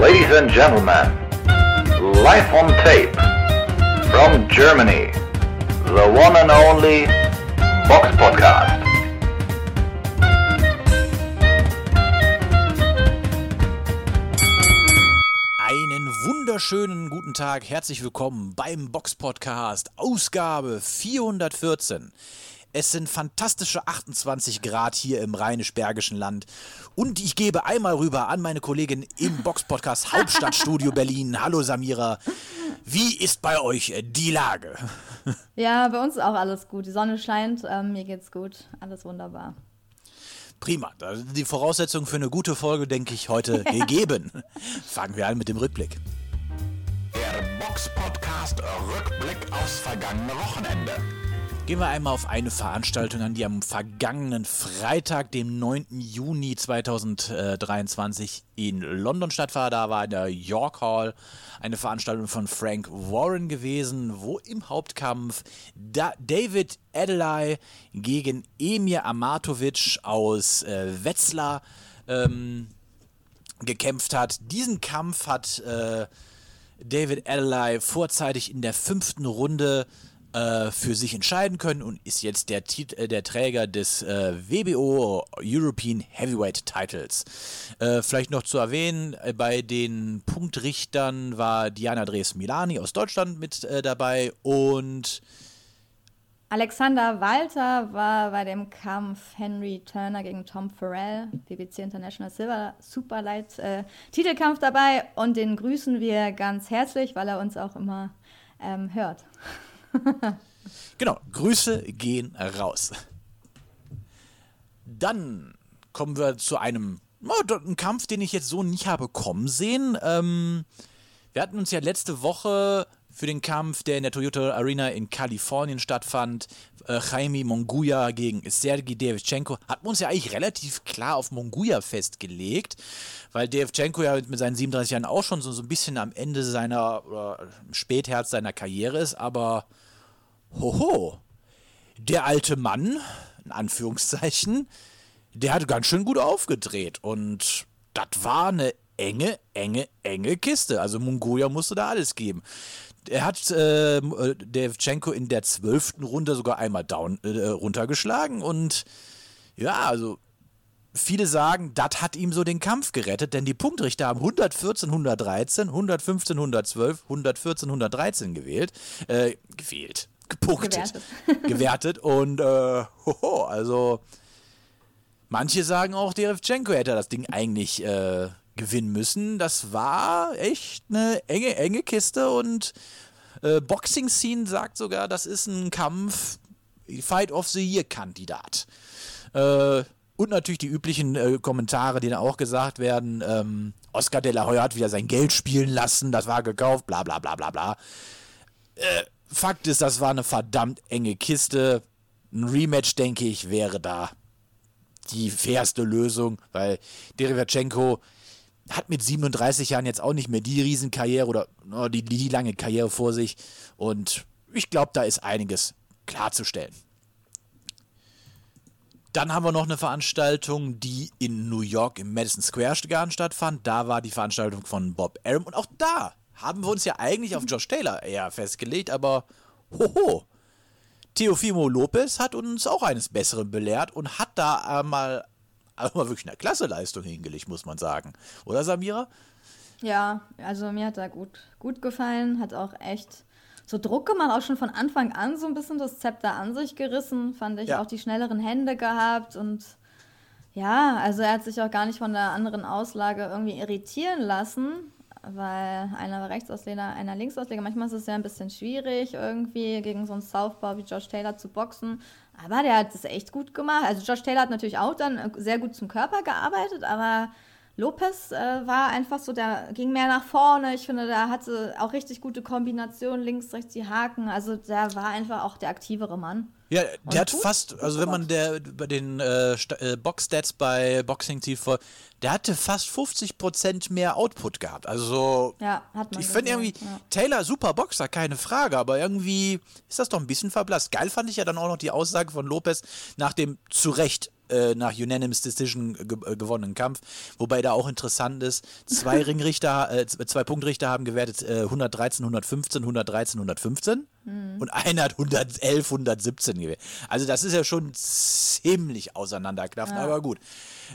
Ladies and gentlemen, live on tape from Germany, the one and only Box Podcast. Einen wunderschönen guten Tag, herzlich willkommen beim Box Podcast, Ausgabe 414. Es sind fantastische 28 Grad hier im rheinisch-bergischen Land. Und ich gebe einmal rüber an meine Kollegin im Box-Podcast Hauptstadtstudio Berlin. Hallo Samira. Wie ist bei euch die Lage? Ja, bei uns ist auch alles gut. Die Sonne scheint, ähm, mir geht's gut. Alles wunderbar. Prima. Da sind die Voraussetzungen für eine gute Folge, denke ich, heute gegeben. Fangen wir an mit dem Rückblick. Der Box Podcast Rückblick aufs vergangene Wochenende. Gehen wir einmal auf eine Veranstaltung an, die am vergangenen Freitag, dem 9. Juni 2023 in London stattfand. Da war in der York Hall eine Veranstaltung von Frank Warren gewesen, wo im Hauptkampf da David Adelai gegen Emir Amatovic aus äh, Wetzlar ähm, gekämpft hat. Diesen Kampf hat äh, David Adelai vorzeitig in der fünften Runde äh, für sich entscheiden können und ist jetzt der, Tit äh, der Träger des äh, WBO European Heavyweight Titles. Äh, vielleicht noch zu erwähnen, äh, bei den Punktrichtern war Diana Dres Milani aus Deutschland mit dabei und Alexander Walter war bei dem Kampf Henry Turner gegen Tom Farrell, BBC International Silver Superlight äh, Titelkampf dabei und den grüßen wir ganz herzlich, weil er uns auch immer ähm, hört. Genau, Grüße gehen raus. Dann kommen wir zu einem oh, einen Kampf, den ich jetzt so nicht habe kommen sehen. Ähm, wir hatten uns ja letzte Woche für den Kampf, der in der Toyota Arena in Kalifornien stattfand, äh, Jaime Monguia gegen Sergei Devchenko, hatten wir uns ja eigentlich relativ klar auf Monguia festgelegt, weil Devchenko ja mit seinen 37 Jahren auch schon so, so ein bisschen am Ende seiner, oder Spätherz seiner Karriere ist, aber hoho, der alte Mann, in Anführungszeichen, der hat ganz schön gut aufgedreht und das war eine enge, enge, enge Kiste. Also Mongolia musste da alles geben. Er hat äh, Devchenko in der zwölften Runde sogar einmal down, äh, runtergeschlagen und ja, also viele sagen, das hat ihm so den Kampf gerettet, denn die Punktrichter haben 114, 113, 115, 112, 114, 113 gewählt, äh, gewählt, gepunktet, gewertet, gewertet und äh, hoho, also manche sagen auch, Derevchenko hätte das Ding eigentlich äh, gewinnen müssen. Das war echt eine enge, enge Kiste und äh, Boxing Scene sagt sogar, das ist ein Kampf, Fight of the Year Kandidat. Äh, und natürlich die üblichen äh, Kommentare, die dann auch gesagt werden. Ähm, Oscar de la Hoya hat wieder sein Geld spielen lassen, das war gekauft, bla bla bla bla bla. Äh, Fakt ist, das war eine verdammt enge Kiste. Ein Rematch, denke ich, wäre da die fairste Lösung, weil Derivachenko hat mit 37 Jahren jetzt auch nicht mehr die Riesenkarriere oder oh, die, die lange Karriere vor sich. Und ich glaube, da ist einiges klarzustellen. Dann haben wir noch eine Veranstaltung, die in New York im Madison Square Garden stattfand. Da war die Veranstaltung von Bob Arum. Und auch da haben wir uns ja eigentlich auf Josh Taylor eher festgelegt, aber hoho. Teofimo Lopez hat uns auch eines Besseren belehrt und hat da mal aber wirklich eine Klasseleistung hingelegt, muss man sagen. Oder Samira? Ja, also mir hat er gut, gut gefallen, hat auch echt so Druck gemacht, auch schon von Anfang an so ein bisschen das Zepter an sich gerissen, fand ich ja. auch die schnelleren Hände gehabt und ja, also er hat sich auch gar nicht von der anderen Auslage irgendwie irritieren lassen, weil einer war Rechtsausleger, einer Linksausleger. Manchmal ist es ja ein bisschen schwierig, irgendwie gegen so einen Southpaw wie Josh Taylor zu boxen. Aber der hat das echt gut gemacht. Also Josh Taylor hat natürlich auch dann äh, sehr gut zum Körper gearbeitet, aber Lopez äh, war einfach so, der ging mehr nach vorne. Ich finde, der hatte auch richtig gute Kombinationen, links, rechts die Haken. Also der war einfach auch der aktivere Mann. Ja, der Und hat gut, fast, also wenn man der bei den äh, äh, Box-Stats bei Boxing TV, der hatte fast 50% mehr Output gehabt. Also, ja, hat man ich finde irgendwie, ja. Taylor super Boxer, keine Frage, aber irgendwie ist das doch ein bisschen verblasst. Geil fand ich ja dann auch noch die Aussage von Lopez nach dem zu Recht äh, nach Unanimous Decision ge äh, gewonnenen Kampf. Wobei da auch interessant ist, zwei Ringrichter, äh, zwei Punktrichter haben gewertet äh, 113, 115, 113, 115 mhm. und einer hat 111, 117 gewählt. Also das ist ja schon ziemlich auseinanderknaffen, ja. aber gut.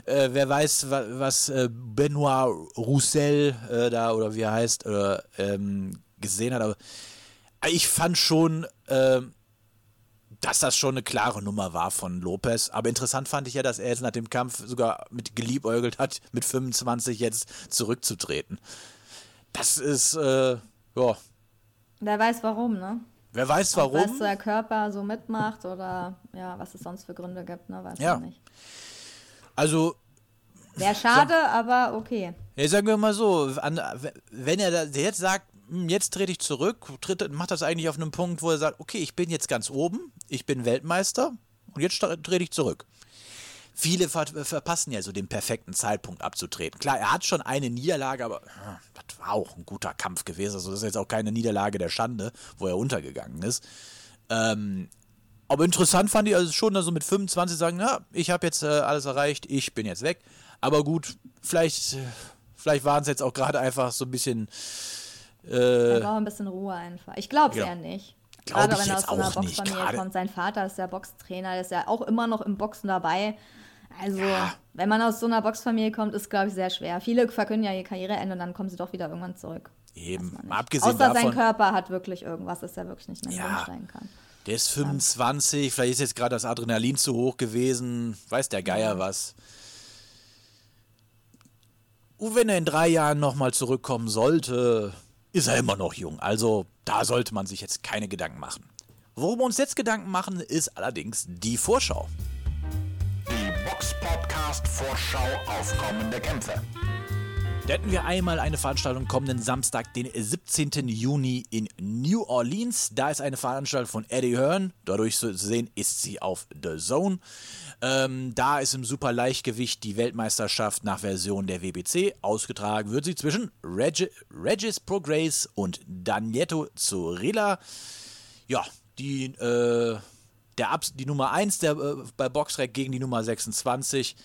Äh, wer weiß, wa was Benoit Roussel da oder wie er heißt, ähm, gesehen hat, aber ich fand schon, ähm, dass das schon eine klare Nummer war von Lopez. Aber interessant fand ich ja, dass er jetzt nach dem Kampf sogar mit geliebäugelt hat, mit 25 jetzt zurückzutreten. Das ist, äh, ja. Wer weiß warum, ne? Wer weiß warum. Was der Körper so mitmacht oder ja, was es sonst für Gründe gibt, ne? Weiß ja. nicht. Also. Wäre schade, sag, aber okay. Ja, sagen wir mal so, an, wenn er jetzt sagt, jetzt trete ich zurück, tritt, macht das eigentlich auf einem Punkt, wo er sagt, okay, ich bin jetzt ganz oben, ich bin Weltmeister und jetzt trete ich zurück. Viele ver verpassen ja so den perfekten Zeitpunkt abzutreten. Klar, er hat schon eine Niederlage, aber hm, das war auch ein guter Kampf gewesen. Also das ist jetzt auch keine Niederlage der Schande, wo er untergegangen ist. Ähm, aber interessant fand ich also schon, dass so mit 25 sagen, ja, ich habe jetzt äh, alles erreicht, ich bin jetzt weg. Aber gut, vielleicht, vielleicht waren es jetzt auch gerade einfach so ein bisschen äh, braucht ein bisschen Ruhe einfach. Ich glaube es ja. eher nicht. Glaub Gerade wenn er aus so einer Boxfamilie kommt. Sein Vater ist der Boxtrainer, der ist ja auch immer noch im Boxen dabei. Also, ja. wenn man aus so einer Boxfamilie kommt, ist, glaube ich, sehr schwer. Viele verkünden ja ihr Karriereende und dann kommen sie doch wieder irgendwann zurück. Eben, mal abgesehen Außer davon, sein Körper hat wirklich irgendwas, dass er wirklich nicht mehr ja, umsteigen kann. Der ist 25, vielleicht ist jetzt gerade das Adrenalin zu hoch gewesen, weiß der Geier ja. was. Und wenn er in drei Jahren nochmal zurückkommen sollte, ist er immer noch jung. Also da sollte man sich jetzt keine Gedanken machen. Worum wir uns jetzt Gedanken machen, ist allerdings die Vorschau. Die Box Podcast Vorschau auf kommende Kämpfe. Hätten wir einmal eine Veranstaltung kommenden Samstag, den 17. Juni in New Orleans. Da ist eine Veranstaltung von Eddie Hearn. Dadurch zu sehen ist sie auf The Zone. Ähm, da ist im Superleichtgewicht die Weltmeisterschaft nach Version der WBC. Ausgetragen wird sie zwischen Reg Regis Progress und Danietto Zorilla. Ja, die, äh, der Abs die Nummer 1 der, äh, bei Boxrec gegen die Nummer 26.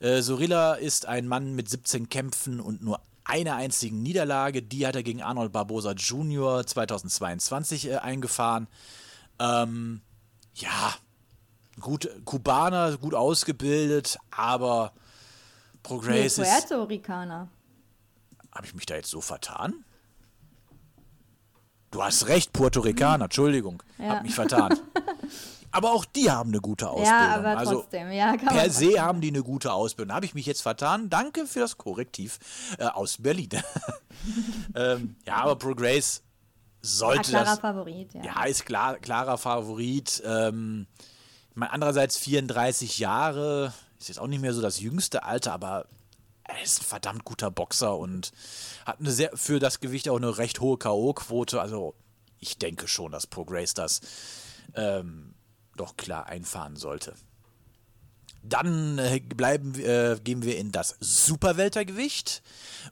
Äh, Sorilla ist ein Mann mit 17 Kämpfen und nur einer einzigen Niederlage. Die hat er gegen Arnold Barbosa Jr. 2022 äh, eingefahren. Ähm, ja, gut, Kubaner, gut ausgebildet, aber Progress nee, Puerto Ricaner. Habe ich mich da jetzt so vertan? Du hast recht, Puerto Ricaner, Entschuldigung, ja. hab mich vertan. aber auch die haben eine gute Ausbildung. Ja, aber also trotzdem, ja, kann Per se haben die eine gute Ausbildung. Habe ich mich jetzt vertan? Danke für das Korrektiv äh, aus Berlin. ähm, ja, aber Progress sollte ja, klarer das, Favorit, ja. Ja, ist klar, klarer Favorit. Ähm, ich meine, andererseits 34 Jahre ist jetzt auch nicht mehr so das jüngste Alter, aber er ist ein verdammt guter Boxer und hat eine sehr, für das Gewicht auch eine recht hohe K.O.-Quote. Also ich denke schon, dass Progress das ähm, doch klar einfahren sollte. Dann äh, bleiben, äh, gehen wir in das Superweltergewicht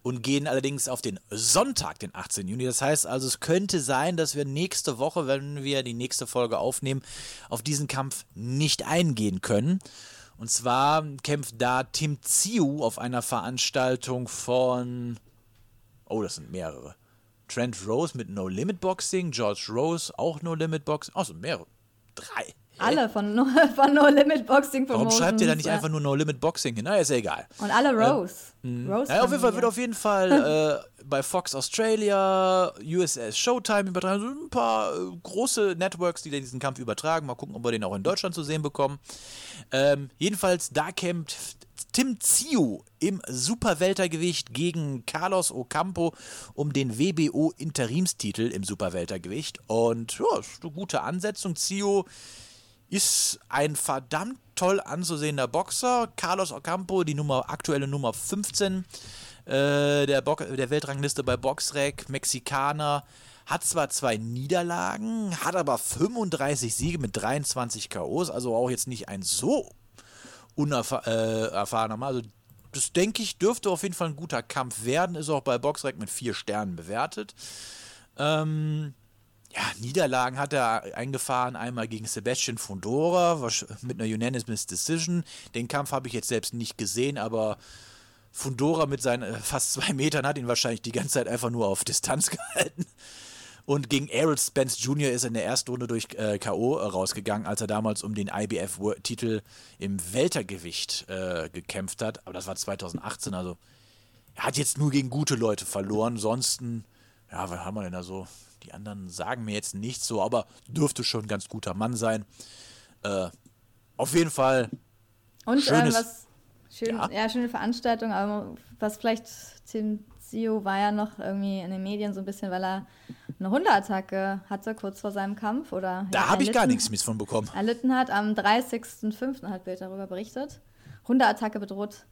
und gehen allerdings auf den Sonntag, den 18. Juni. Das heißt also, es könnte sein, dass wir nächste Woche, wenn wir die nächste Folge aufnehmen, auf diesen Kampf nicht eingehen können. Und zwar kämpft da Tim Ziu auf einer Veranstaltung von. Oh, das sind mehrere. Trent Rose mit No Limit Boxing, George Rose auch No Limit Boxing. Also mehrere. Drei. Alle von No, von no Limit Boxing Warum schreibt ihr da nicht einfach nur No Limit Boxing hin? Na, ist ja egal. Und alle ähm, Rose. Ähm, Rose ja, auf jeden Fall wird auf jeden Fall äh, bei Fox Australia, USS Showtime übertragen. So ein paar äh, große Networks, die diesen Kampf übertragen. Mal gucken, ob wir den auch in Deutschland zu sehen bekommen. Ähm, jedenfalls, da kämpft Tim Ziu im Superweltergewicht gegen Carlos Ocampo um den WBO Interimstitel im Superweltergewicht. Und ja, ist eine gute Ansetzung. Ziu ist ein verdammt toll anzusehender Boxer. Carlos Ocampo, die Nummer, aktuelle Nummer 15 äh, der, Bo der Weltrangliste bei Boxrec, Mexikaner. Hat zwar zwei Niederlagen, hat aber 35 Siege mit 23 KOs, also auch jetzt nicht ein so unerfahrener äh, Mann. Also das denke ich, dürfte auf jeden Fall ein guter Kampf werden. Ist auch bei Boxrec mit vier Sternen bewertet. Ähm, ja, Niederlagen hat er eingefahren, einmal gegen Sebastian Fundora mit einer Unanimous Decision. Den Kampf habe ich jetzt selbst nicht gesehen, aber Fundora mit seinen äh, fast zwei Metern hat ihn wahrscheinlich die ganze Zeit einfach nur auf Distanz gehalten. Und gegen Errol Spence Jr. ist er in der ersten Runde durch äh, K.O. rausgegangen, als er damals um den IBF-Titel im Weltergewicht äh, gekämpft hat. Aber das war 2018, also er hat jetzt nur gegen gute Leute verloren. Ansonsten, ja, was haben wir denn da so? Die anderen sagen mir jetzt nichts so, aber dürfte schon ein ganz guter Mann sein. Äh, auf jeden Fall. Und ähm, was schön, ja. ja. schöne Veranstaltung, aber was vielleicht Tim Zio war ja noch irgendwie in den Medien so ein bisschen, weil er eine Hundeattacke hatte kurz vor seinem Kampf oder da ja, habe ich gar nichts mit von bekommen. Erlitten hat am 30.05. hat Bild darüber berichtet. Hundeattacke bedroht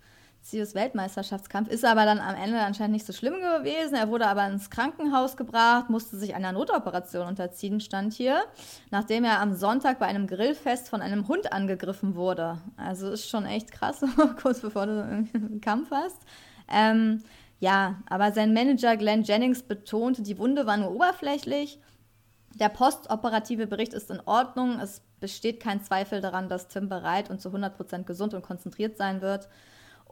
Zios Weltmeisterschaftskampf, ist aber dann am Ende anscheinend nicht so schlimm gewesen. Er wurde aber ins Krankenhaus gebracht, musste sich einer Notoperation unterziehen, stand hier, nachdem er am Sonntag bei einem Grillfest von einem Hund angegriffen wurde. Also ist schon echt krass, kurz bevor du einen Kampf hast. Ähm, ja, aber sein Manager Glenn Jennings betonte, die Wunde war nur oberflächlich. Der postoperative Bericht ist in Ordnung. Es besteht kein Zweifel daran, dass Tim bereit und zu 100% gesund und konzentriert sein wird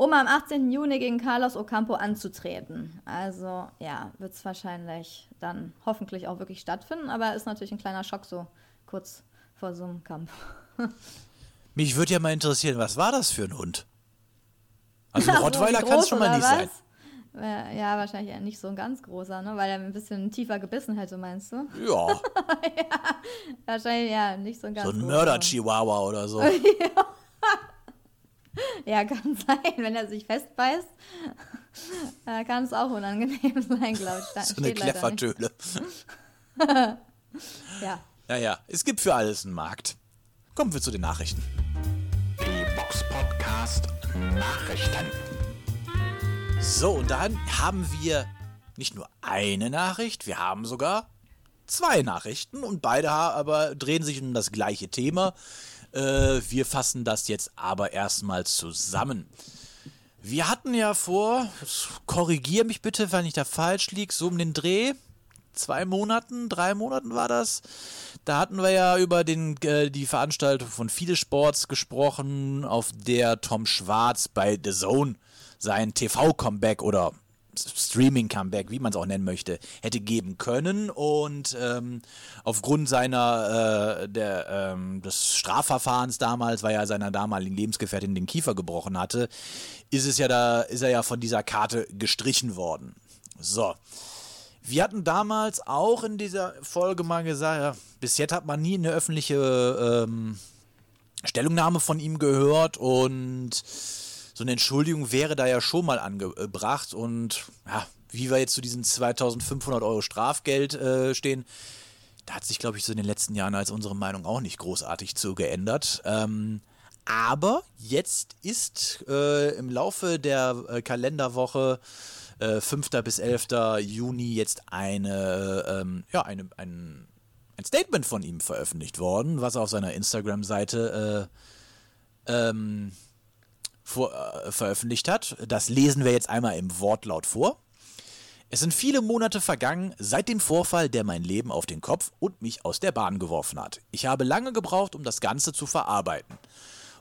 um am 18. Juni gegen Carlos Ocampo anzutreten. Also ja, wird es wahrscheinlich dann hoffentlich auch wirklich stattfinden, aber ist natürlich ein kleiner Schock so kurz vor so einem Kampf. Mich würde ja mal interessieren, was war das für ein Hund? Also ein Rottweiler kann es schon mal nicht was? sein. Ja, wahrscheinlich nicht so ein ganz großer, ne? weil er ein bisschen tiefer gebissen hätte, meinst du? Ja. ja wahrscheinlich ja, nicht so ein ganz So ein Mörder-Chihuahua oder so. ja. Ja, kann sein, wenn er sich festbeißt. Äh, kann es auch unangenehm sein, glaube ich. so eine Kleffertöle. ja. Ja, ja. Es gibt für alles einen Markt. Kommen wir zu den Nachrichten. Die Box Podcast Nachrichten. So, und dann haben wir nicht nur eine Nachricht, wir haben sogar zwei Nachrichten und beide aber drehen sich um das gleiche Thema. Äh, wir fassen das jetzt aber erstmal zusammen. Wir hatten ja vor, korrigier mich bitte, wenn ich da falsch liege, so um den Dreh, zwei Monaten, drei Monaten war das. Da hatten wir ja über den, äh, die Veranstaltung von Viele Sports gesprochen, auf der Tom Schwarz bei The Zone sein TV-Comeback oder Streaming-Comeback, wie man es auch nennen möchte, hätte geben können. Und ähm, aufgrund seiner äh, der, ähm, des Strafverfahrens damals, weil er seiner damaligen Lebensgefährtin den Kiefer gebrochen hatte, ist es ja da, ist er ja von dieser Karte gestrichen worden. So. Wir hatten damals auch in dieser Folge mal gesagt, ja, bis jetzt hat man nie eine öffentliche ähm, Stellungnahme von ihm gehört und so eine Entschuldigung wäre da ja schon mal angebracht. Und ja, wie wir jetzt zu diesen 2500 Euro Strafgeld äh, stehen, da hat sich, glaube ich, so in den letzten Jahren als unsere Meinung auch nicht großartig zu geändert. Ähm, aber jetzt ist äh, im Laufe der äh, Kalenderwoche äh, 5. bis 11. Juni jetzt eine, ähm, ja, eine, ein, ein Statement von ihm veröffentlicht worden, was er auf seiner Instagram-Seite äh, ähm, vor, äh, veröffentlicht hat. Das lesen wir jetzt einmal im Wortlaut vor. Es sind viele Monate vergangen seit dem Vorfall, der mein Leben auf den Kopf und mich aus der Bahn geworfen hat. Ich habe lange gebraucht, um das Ganze zu verarbeiten,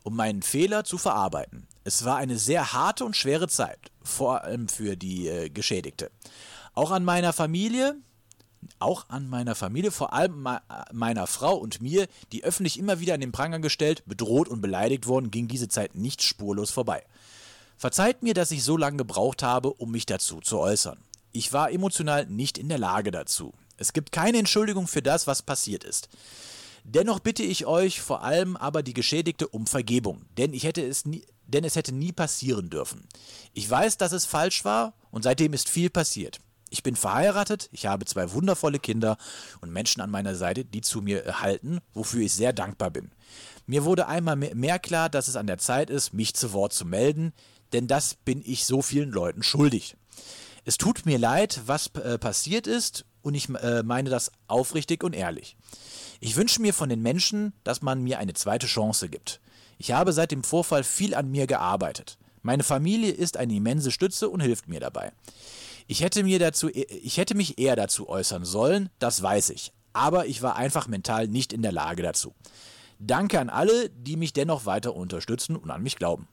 um meinen Fehler zu verarbeiten. Es war eine sehr harte und schwere Zeit, vor allem für die äh, Geschädigte. Auch an meiner Familie, auch an meiner Familie, vor allem meiner Frau und mir, die öffentlich immer wieder in den Pranger gestellt, bedroht und beleidigt wurden, ging diese Zeit nicht spurlos vorbei. Verzeiht mir, dass ich so lange gebraucht habe, um mich dazu zu äußern. Ich war emotional nicht in der Lage dazu. Es gibt keine Entschuldigung für das, was passiert ist. Dennoch bitte ich euch, vor allem aber die Geschädigte, um Vergebung, denn ich hätte es nie, denn es hätte nie passieren dürfen. Ich weiß, dass es falsch war und seitdem ist viel passiert. Ich bin verheiratet, ich habe zwei wundervolle Kinder und Menschen an meiner Seite, die zu mir halten, wofür ich sehr dankbar bin. Mir wurde einmal mehr klar, dass es an der Zeit ist, mich zu Wort zu melden, denn das bin ich so vielen Leuten schuldig. Es tut mir leid, was äh, passiert ist und ich äh, meine das aufrichtig und ehrlich. Ich wünsche mir von den Menschen, dass man mir eine zweite Chance gibt. Ich habe seit dem Vorfall viel an mir gearbeitet. Meine Familie ist eine immense Stütze und hilft mir dabei. Ich hätte, mir dazu, ich hätte mich eher dazu äußern sollen, das weiß ich. Aber ich war einfach mental nicht in der Lage dazu. Danke an alle, die mich dennoch weiter unterstützen und an mich glauben.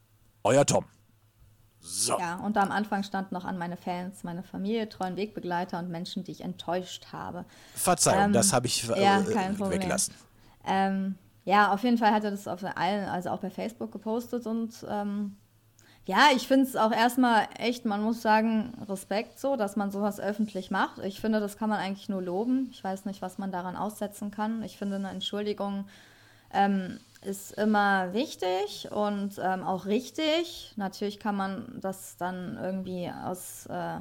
Euer Tom. So. Ja, und am Anfang stand noch an meine Fans, meine Familie, treuen Wegbegleiter und Menschen, die ich enttäuscht habe. Verzeihung, ähm, das habe ich äh, ja, weggelassen. Ähm, ja, auf jeden Fall hat er das auf allen, also auch bei Facebook gepostet und ähm, ja, ich finde es auch erstmal echt, man muss sagen, Respekt so, dass man sowas öffentlich macht. Ich finde, das kann man eigentlich nur loben. Ich weiß nicht, was man daran aussetzen kann. Ich finde, eine Entschuldigung ähm, ist immer wichtig und ähm, auch richtig. Natürlich kann man das dann irgendwie aus äh,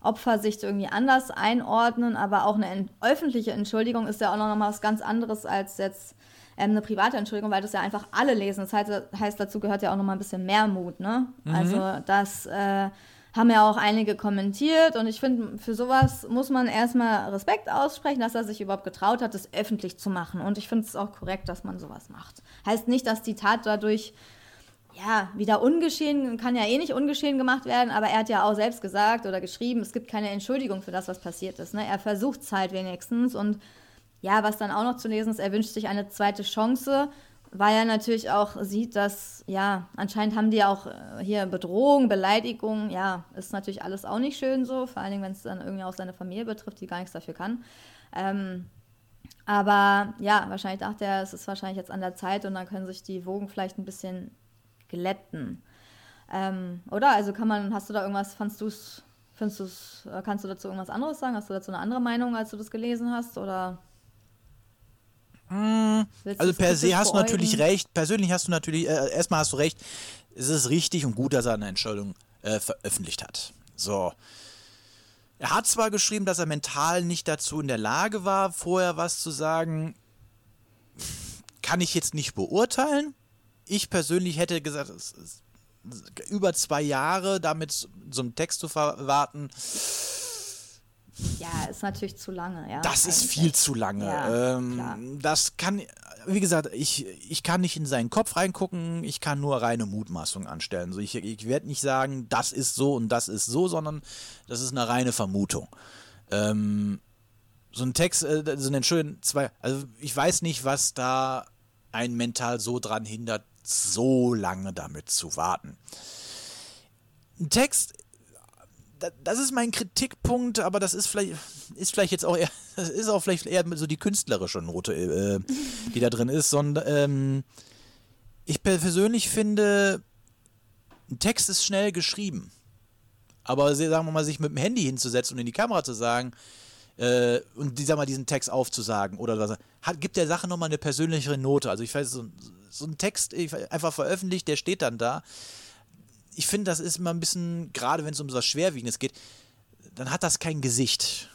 Opfersicht irgendwie anders einordnen, aber auch eine öffentliche Entschuldigung ist ja auch noch mal was ganz anderes als jetzt ähm, eine private Entschuldigung, weil das ja einfach alle lesen. Das heißt, heißt dazu gehört ja auch noch mal ein bisschen mehr Mut, ne? Mhm. Also das äh, haben ja auch einige kommentiert und ich finde, für sowas muss man erstmal Respekt aussprechen, dass er sich überhaupt getraut hat, das öffentlich zu machen. Und ich finde es auch korrekt, dass man sowas macht. Heißt nicht, dass die Tat dadurch ja, wieder ungeschehen, kann ja eh nicht ungeschehen gemacht werden, aber er hat ja auch selbst gesagt oder geschrieben, es gibt keine Entschuldigung für das, was passiert ist. Ne? Er versucht es halt wenigstens und ja, was dann auch noch zu lesen ist, er wünscht sich eine zweite Chance weil er natürlich auch sieht, dass, ja, anscheinend haben die auch äh, hier Bedrohung, Beleidigung, ja, ist natürlich alles auch nicht schön so, vor allen Dingen, wenn es dann irgendwie auch seine Familie betrifft, die gar nichts dafür kann. Ähm, aber ja, wahrscheinlich dachte er, es ist wahrscheinlich jetzt an der Zeit und dann können sich die Wogen vielleicht ein bisschen glätten. Ähm, oder? Also kann man, hast du da irgendwas, fandst du es, findest du äh, kannst du dazu irgendwas anderes sagen? Hast du dazu eine andere Meinung, als du das gelesen hast? Oder? Hm, also per se hast du natürlich recht. Persönlich hast du natürlich, äh, erstmal hast du recht. Es ist richtig und gut, dass er eine Entscheidung äh, veröffentlicht hat. So. Er hat zwar geschrieben, dass er mental nicht dazu in der Lage war, vorher was zu sagen. Kann ich jetzt nicht beurteilen. Ich persönlich hätte gesagt, über zwei Jahre damit so einen Text zu verwarten ja, ist natürlich zu lange, ja. Das ist viel zu lange. Ja, ähm, das kann, wie gesagt, ich, ich kann nicht in seinen Kopf reingucken, ich kann nur reine Mutmaßung anstellen. So, ich ich werde nicht sagen, das ist so und das ist so, sondern das ist eine reine Vermutung. Ähm, so ein Text, äh, so ein schönen zwei, also ich weiß nicht, was da ein mental so dran hindert, so lange damit zu warten. Ein Text das ist mein Kritikpunkt, aber das ist vielleicht, ist vielleicht jetzt auch eher, das ist auch vielleicht eher so die künstlerische Note, äh, die da drin ist, sondern ähm, ich persönlich finde, ein Text ist schnell geschrieben. Aber sagen wir mal, sich mit dem Handy hinzusetzen und in die Kamera zu sagen, äh, und sag mal, diesen Text aufzusagen oder was, hat, gibt der Sache nochmal eine persönlichere Note. Also ich weiß, so, so ein Text einfach veröffentlicht, der steht dann da ich finde, das ist immer ein bisschen, gerade wenn es um so was Schwerwiegendes geht, dann hat das kein Gesicht.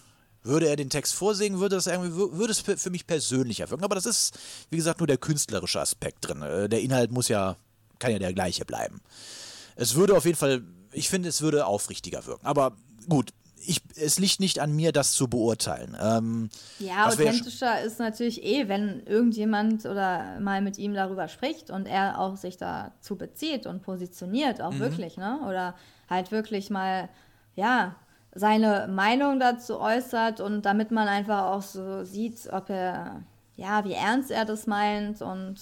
Würde er den Text vorsingen, würde das irgendwie, würde es für mich persönlicher wirken. Aber das ist, wie gesagt, nur der künstlerische Aspekt drin. Äh, der Inhalt muss ja, kann ja der gleiche bleiben. Es würde auf jeden Fall, ich finde, es würde aufrichtiger wirken. Aber gut, ich, es liegt nicht an mir, das zu beurteilen. Ähm, ja, authentischer ist natürlich eh, wenn irgendjemand oder mal mit ihm darüber spricht und er auch sich dazu bezieht und positioniert, auch mhm. wirklich, ne? Oder halt wirklich mal, ja, seine Meinung dazu äußert und damit man einfach auch so sieht, ob er, ja, wie ernst er das meint und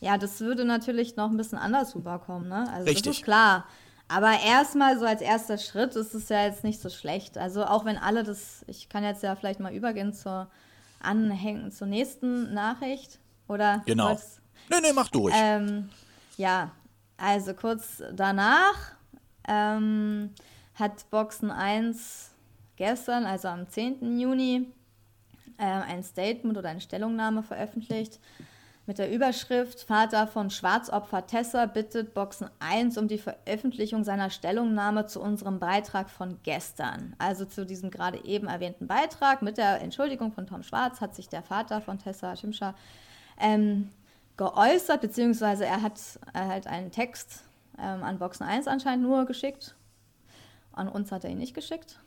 ja, das würde natürlich noch ein bisschen anders rüberkommen, ne? Also Richtig. das ist klar. Aber erstmal so als erster Schritt ist es ja jetzt nicht so schlecht. Also auch wenn alle das, ich kann jetzt ja vielleicht mal übergehen zur Anhängen zur nächsten Nachricht. Oder? Genau. Nee, nee, mach durch. Ähm, ja, also kurz danach ähm, hat Boxen 1 gestern, also am 10. Juni, äh, ein Statement oder eine Stellungnahme veröffentlicht mit der Überschrift Vater von Schwarzopfer Tessa bittet Boxen 1 um die Veröffentlichung seiner Stellungnahme zu unserem Beitrag von gestern. Also zu diesem gerade eben erwähnten Beitrag mit der Entschuldigung von Tom Schwarz hat sich der Vater von Tessa Schimscher ähm, geäußert, beziehungsweise er hat halt einen Text ähm, an Boxen 1 anscheinend nur geschickt. An uns hat er ihn nicht geschickt,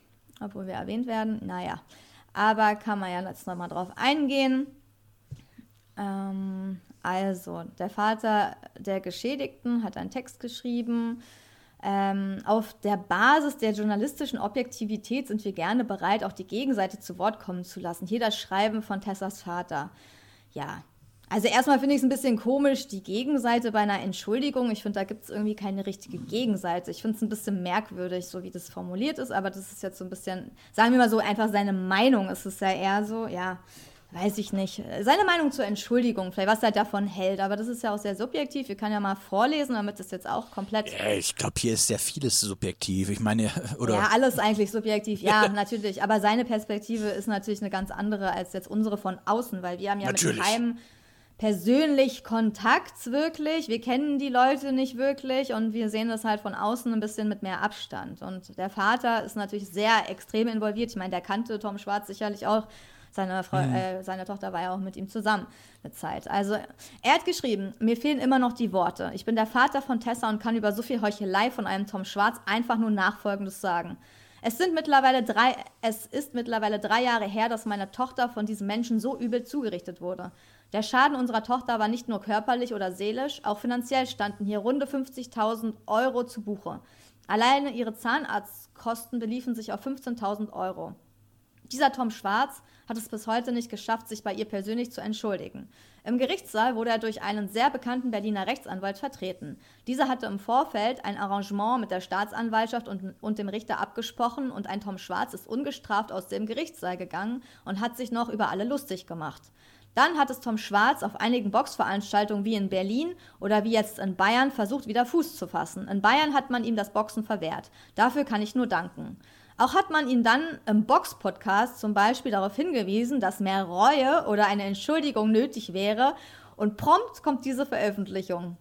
obwohl wir erwähnt werden. Naja, aber kann man ja jetzt nochmal drauf eingehen. Ähm, also, der Vater der Geschädigten hat einen Text geschrieben, Ähm, auf der Basis der journalistischen Objektivität sind wir gerne bereit, auch die Gegenseite zu Wort kommen zu lassen. Hier das Schreiben von Tessas Vater. Ja, also erstmal finde ich es ein bisschen komisch, die Gegenseite bei einer Entschuldigung. Ich finde, da gibt es irgendwie keine richtige Gegenseite. Ich finde es ein bisschen merkwürdig, so wie das formuliert ist, aber das ist jetzt so ein bisschen, sagen wir mal so, einfach seine Meinung. Es ist ja eher so, ja, weiß ich nicht. Seine Meinung zur Entschuldigung, vielleicht was er davon hält, aber das ist ja auch sehr subjektiv. Wir können ja mal vorlesen, damit das jetzt auch komplett. Ja, ich glaube, hier ist sehr vieles subjektiv. Ich meine, oder. Ja, alles eigentlich subjektiv, ja, natürlich. Aber seine Perspektive ist natürlich eine ganz andere als jetzt unsere von außen, weil wir haben ja natürlich. mit keinem persönlich Kontakt wirklich. Wir kennen die Leute nicht wirklich und wir sehen das halt von außen ein bisschen mit mehr Abstand. Und der Vater ist natürlich sehr extrem involviert. Ich meine, der kannte Tom Schwarz sicherlich auch. Seine, Frau, mhm. äh, seine Tochter war ja auch mit ihm zusammen eine Zeit. Also er hat geschrieben, mir fehlen immer noch die Worte. Ich bin der Vater von Tessa und kann über so viel Heuchelei von einem Tom Schwarz einfach nur Nachfolgendes sagen. Es, sind mittlerweile drei, es ist mittlerweile drei Jahre her, dass meine Tochter von diesem Menschen so übel zugerichtet wurde. Der Schaden unserer Tochter war nicht nur körperlich oder seelisch, auch finanziell standen hier runde 50.000 Euro zu Buche. Alleine ihre Zahnarztkosten beliefen sich auf 15.000 Euro. Dieser Tom Schwarz hat es bis heute nicht geschafft, sich bei ihr persönlich zu entschuldigen. Im Gerichtssaal wurde er durch einen sehr bekannten Berliner Rechtsanwalt vertreten. Dieser hatte im Vorfeld ein Arrangement mit der Staatsanwaltschaft und, und dem Richter abgesprochen und ein Tom Schwarz ist ungestraft aus dem Gerichtssaal gegangen und hat sich noch über alle lustig gemacht. Dann hat es Tom Schwarz auf einigen Boxveranstaltungen wie in Berlin oder wie jetzt in Bayern versucht, wieder Fuß zu fassen. In Bayern hat man ihm das Boxen verwehrt. Dafür kann ich nur danken. Auch hat man ihn dann im Box-Podcast zum Beispiel darauf hingewiesen, dass mehr Reue oder eine Entschuldigung nötig wäre und prompt kommt diese Veröffentlichung.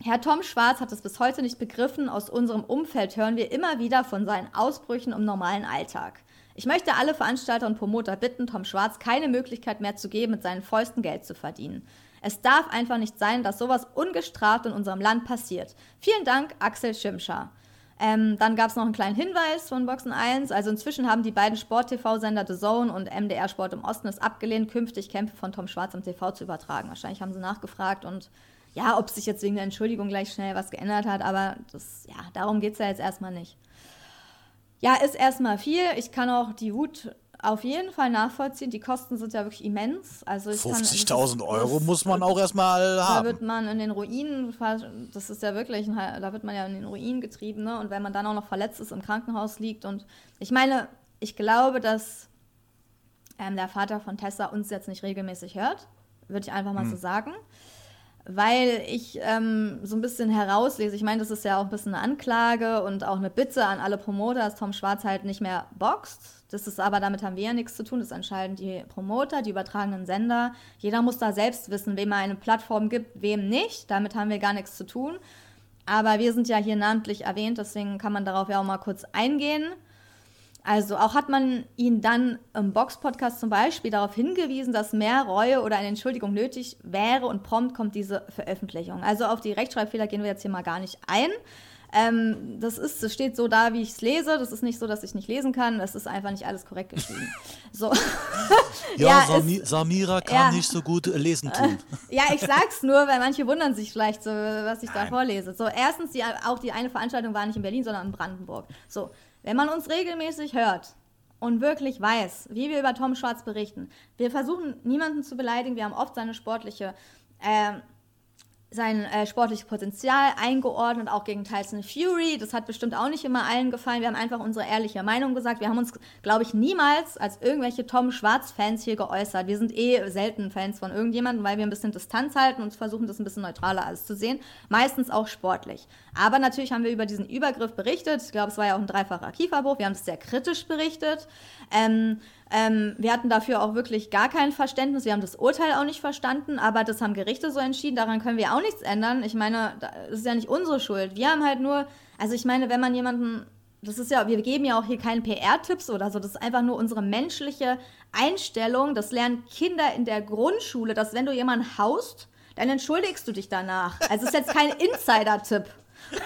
Herr Tom Schwarz hat es bis heute nicht begriffen. Aus unserem Umfeld hören wir immer wieder von seinen Ausbrüchen im normalen Alltag. Ich möchte alle Veranstalter und Promoter bitten, Tom Schwarz keine Möglichkeit mehr zu geben, mit seinen Fäusten Geld zu verdienen. Es darf einfach nicht sein, dass sowas ungestraft in unserem Land passiert. Vielen Dank, Axel Schimscher. Ähm, dann gab es noch einen kleinen Hinweis von Boxen 1. Also inzwischen haben die beiden Sport-TV-Sender The Zone und MDR Sport im Osten es abgelehnt, künftig Kämpfe von Tom Schwarz im TV zu übertragen. Wahrscheinlich haben sie nachgefragt und ja, ob sich jetzt wegen der Entschuldigung gleich schnell was geändert hat, aber das, ja, darum geht es ja jetzt erstmal nicht. Ja, ist erstmal viel. Ich kann auch die Wut auf jeden Fall nachvollziehen. Die Kosten sind ja wirklich immens. Also 50.000 Euro muss man auch erstmal haben. Da wird man in den Ruinen, das ist ja wirklich, da wird man ja in den Ruinen getrieben. Ne? Und wenn man dann auch noch verletzt ist, im Krankenhaus liegt. Und ich meine, ich glaube, dass ähm, der Vater von Tessa uns jetzt nicht regelmäßig hört. Würde ich einfach mal hm. so sagen weil ich ähm, so ein bisschen herauslese. Ich meine, das ist ja auch ein bisschen eine Anklage und auch eine Bitte an alle Promoter, dass Tom Schwarz halt nicht mehr boxt. Das ist aber, damit haben wir ja nichts zu tun. Das entscheiden die Promoter, die übertragenen Sender. Jeder muss da selbst wissen, wem er eine Plattform gibt, wem nicht. Damit haben wir gar nichts zu tun. Aber wir sind ja hier namentlich erwähnt, deswegen kann man darauf ja auch mal kurz eingehen. Also auch hat man ihn dann im Box-Podcast zum Beispiel darauf hingewiesen, dass mehr Reue oder eine Entschuldigung nötig wäre und prompt kommt diese Veröffentlichung. Also auf die Rechtschreibfehler gehen wir jetzt hier mal gar nicht ein. Ähm, das ist, das steht so da, wie ich es lese. Das ist nicht so, dass ich nicht lesen kann. Es ist einfach nicht alles korrekt geschrieben. So. ja, ja Sami es, Samira kann ja. nicht so gut lesen tun. ja, ich sag's nur, weil manche wundern sich vielleicht so, was ich Nein. da vorlese. So, erstens, die, auch die eine Veranstaltung war nicht in Berlin, sondern in Brandenburg. So, wenn man uns regelmäßig hört und wirklich weiß, wie wir über Tom Schwarz berichten, wir versuchen niemanden zu beleidigen, wir haben oft seine sportliche äh, sein äh, sportliches Potenzial eingeordnet, auch gegen Tyson Fury. Das hat bestimmt auch nicht immer allen gefallen. Wir haben einfach unsere ehrliche Meinung gesagt. Wir haben uns, glaube ich, niemals als irgendwelche Tom Schwarz-Fans hier geäußert. Wir sind eh selten Fans von irgendjemandem, weil wir ein bisschen Distanz halten und versuchen, das ein bisschen neutraler alles zu sehen. Meistens auch sportlich. Aber natürlich haben wir über diesen Übergriff berichtet. Ich glaube, es war ja auch ein dreifacher Kieferbruch. Wir haben es sehr kritisch berichtet. Ähm, ähm, wir hatten dafür auch wirklich gar kein Verständnis. Wir haben das Urteil auch nicht verstanden, aber das haben Gerichte so entschieden. Daran können wir auch nichts ändern. Ich meine, das ist ja nicht unsere Schuld. Wir haben halt nur, also ich meine, wenn man jemanden, das ist ja, wir geben ja auch hier keine PR-Tipps oder so. Das ist einfach nur unsere menschliche Einstellung. Das lernen Kinder in der Grundschule, dass wenn du jemanden haust, dann entschuldigst du dich danach. Also es ist jetzt kein Insider-Tipp.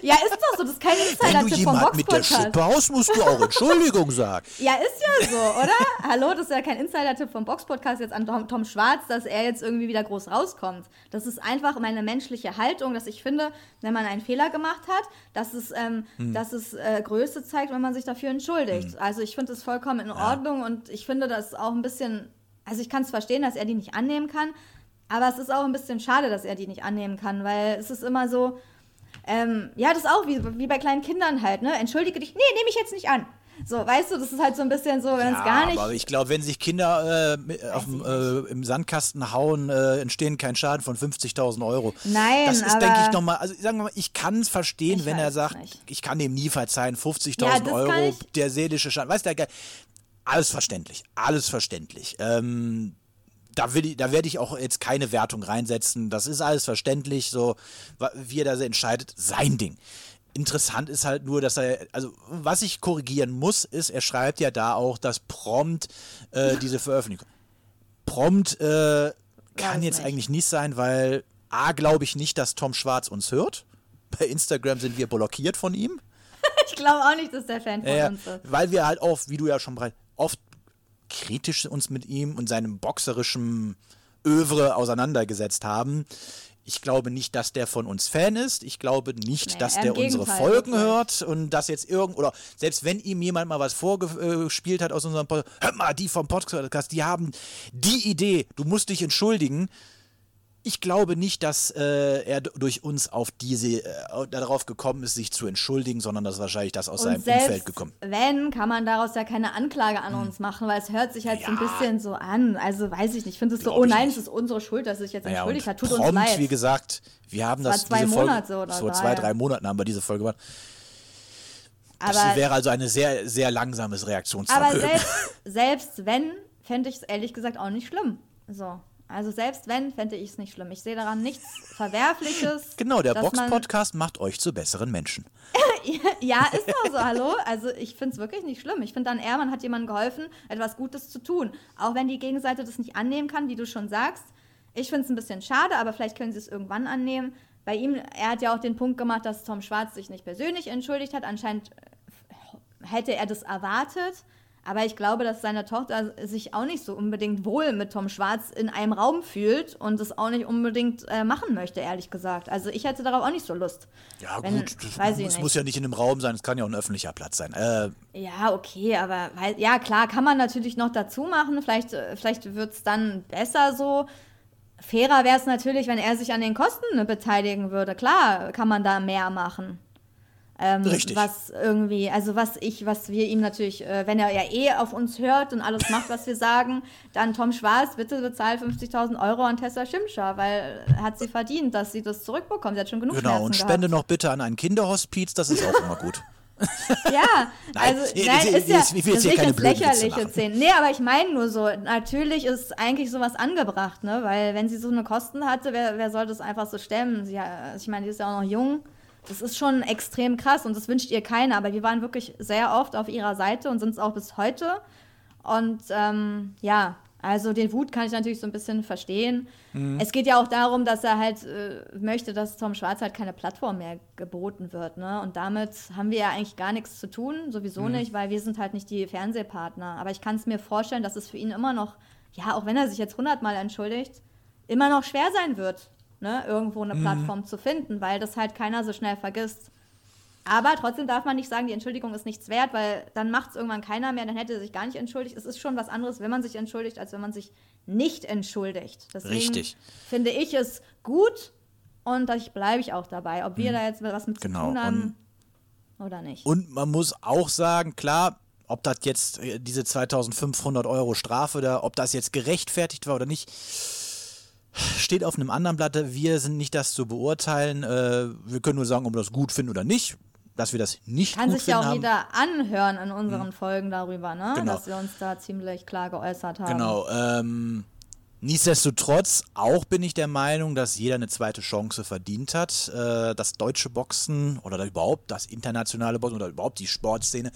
Ja, ist doch so, das ist kein Wenn du Insider-Tipp vom jemand mit der. Schippe haust, musst du auch Entschuldigung sagen. Ja, ist ja so, oder? Hallo, das ist ja kein Insider-Tipp vom Box-Podcast jetzt an Tom, Tom Schwarz, dass er jetzt irgendwie wieder groß rauskommt. Das ist einfach meine menschliche Haltung, dass ich finde, wenn man einen Fehler gemacht hat, dass es, ähm, Hm. dass es äh, Größe zeigt, wenn man sich dafür entschuldigt. Also ich finde das vollkommen in Ordnung und ich finde das auch ein bisschen, also ich kann es verstehen, dass er die nicht annehmen kann, aber es ist auch ein bisschen schade, dass er die nicht annehmen kann, weil es ist immer so, ähm, ja, das ist auch wie, wie bei kleinen Kindern halt, ne? Entschuldige dich, nee, nehme ich jetzt nicht an. So, weißt du, das ist halt so ein bisschen so, wenn es gar nicht. Aber ich glaube, wenn sich Kinder äh, auf, äh, im Sandkasten hauen, äh, entstehen kein Schaden von 50.000 Euro. Nein, Das ist, denke ich, nochmal, also sagen wir mal, ich kann es verstehen, wenn er sagt, nicht. ich kann dem nie verzeihen, 50.000 Ja, Euro, der seelische Schaden. Weißt du, der alles verständlich, alles verständlich. Ähm, da, will ich, da werde ich auch jetzt keine Wertung reinsetzen. Das ist alles verständlich, so wie er da entscheidet, sein Ding. Interessant ist halt nur, dass er, also was ich korrigieren muss, ist, er schreibt ja da auch, dass prompt äh, diese Veröffentlichung. Prompt äh, kann jetzt nicht. eigentlich nicht sein, weil A, glaube ich nicht, dass Tom Schwarz uns hört. Bei Instagram sind wir blockiert von ihm. Ich glaube auch nicht, dass der Fan von Ja, uns ist. weil wir halt auch, wie du ja schon bereits, oft kritisch uns mit ihm und seinem boxerischen Övre auseinandergesetzt haben. Ich glaube nicht, dass der von uns Fan ist. Ich glaube nicht, Nee, dass der unsere Gegenteil, Folgen hört und dass jetzt irgend oder selbst wenn ihm jemand mal was vorgespielt hat aus unserem Podcast, hör mal, die vom Podcast, die haben die Idee, du musst dich entschuldigen. Ich glaube nicht, dass äh, er durch uns auf diese äh, darauf gekommen ist, sich zu entschuldigen, sondern dass wahrscheinlich das aus Und seinem Umfeld gekommen. wenn, kann man daraus ja keine Anklage an uns machen, weil es hört sich halt so ein Hm. Ja. bisschen so an. Also weiß ich nicht. Ich finde es so, oh nein, es ist unsere Schuld, dass sich jetzt Naja, entschuldigt hat. Tut prompt, uns leid. wie gesagt, wir haben das zwei diese Folge, Monate oder vor drei. zwei, drei Monaten haben wir diese Folge gemacht. Das aber wäre also ein sehr, sehr langsames aber Reaktionsvermögen. selbst, selbst wenn, fände ich es ehrlich gesagt auch nicht schlimm. So. Also selbst wenn, fände ich es nicht schlimm. Ich sehe daran nichts Verwerfliches. genau, der Box-Podcast macht euch zu besseren Menschen. Ja, ist doch so, hallo. Also ich finde es wirklich nicht schlimm. Ich finde dann eher, man hat jemandem geholfen, etwas Gutes zu tun. Auch wenn die Gegenseite das nicht annehmen kann, wie du schon sagst. Ich finde es ein bisschen schade, aber vielleicht können sie es irgendwann annehmen. Bei ihm, er hat ja auch den Punkt gemacht, dass Tom Schwarz sich nicht persönlich entschuldigt hat. Anscheinend äh, hätte er das erwartet. Aber ich glaube, dass seine Tochter sich auch nicht so unbedingt wohl mit Tom Schwarz in einem Raum fühlt und es auch nicht unbedingt äh, machen möchte, ehrlich gesagt. Also ich hätte darauf auch nicht so Lust. Ja, Wenn- gut, das es muss ja nicht in einem Raum sein, es kann ja auch ein öffentlicher Platz sein. Äh, Ja, okay, aber weil, ja, klar, kann man natürlich noch dazu machen. Vielleicht, äh, vielleicht wird es dann besser so. Fairer wäre es natürlich, wenn er sich an den Kosten ne, beteiligen würde. Klar, kann man da mehr machen. Ähm, Richtig. Was irgendwie, also was ich, was wir ihm natürlich, äh, wenn er ja eh auf uns hört und alles macht, was wir sagen, dann Tom Schwarz, bitte bezahl 50.000 Euro an Tessa Schimscher, weil hat sie verdient, dass sie das zurückbekommt. Sie hat schon genug genau, Schmerzen und gehabt. spende noch bitte an ein Kinderhospiz, das ist auch immer gut. Ja, Nein, also nein, ist ja, ich will jetzt hier keine Lächerliche ziehen. Nee, aber ich meine nur so, natürlich ist eigentlich sowas angebracht, ne? Weil wenn sie so eine Kosten hatte, wer, wer soll das einfach so stemmen? Sie, ja- ich meine, die ist ja auch noch jung. Das ist schon extrem krass und das wünscht ihr keiner, aber wir waren wirklich sehr oft auf ihrer Seite und sind es auch bis heute. Und ähm, ja, also den Wut kann ich natürlich so ein bisschen verstehen. Mhm. Es geht ja auch darum, dass er halt äh, möchte, dass Tom Schwarz halt keine Plattform mehr geboten wird. Ne? Und damit haben wir ja eigentlich gar nichts zu tun, sowieso Mhm. nicht, weil wir sind halt nicht die Fernsehpartner. Aber ich kann es mir vorstellen, dass es für ihn immer noch, ja, auch wenn er sich jetzt hundertmal entschuldigt, immer noch schwer sein wird, ne? irgendwo Mhm. eine Plattform zu finden, weil das halt keiner so schnell vergisst. Aber trotzdem darf man nicht sagen, die Entschuldigung ist nichts wert, weil dann macht es irgendwann keiner mehr, dann hätte er sich gar nicht entschuldigt. Es ist schon was anderes, wenn man sich entschuldigt, als wenn man sich nicht entschuldigt. Deswegen Richtig. finde ich es gut und da bleibe ich auch dabei, ob wir da jetzt was mit Genau, zu tun haben oder nicht. Und man muss auch sagen, klar, ob das jetzt äh, diese 2500 Euro Strafe da, ob das jetzt gerechtfertigt war oder nicht, steht auf einem anderen Blatt. Wir sind nicht das zu beurteilen. Äh, wir können nur sagen, ob wir das gut finden oder nicht. Dass wir das nicht Kann gut sich ja auch haben. jeder anhören in unseren Folgen darüber, ne? Genau. dass wir uns da ziemlich klar geäußert haben. Genau. Ähm, nichtsdestotrotz, auch bin ich der Meinung, dass jeder eine zweite Chance verdient hat. Äh, das deutsche Boxen oder überhaupt das internationale Boxen oder überhaupt die Sportszene.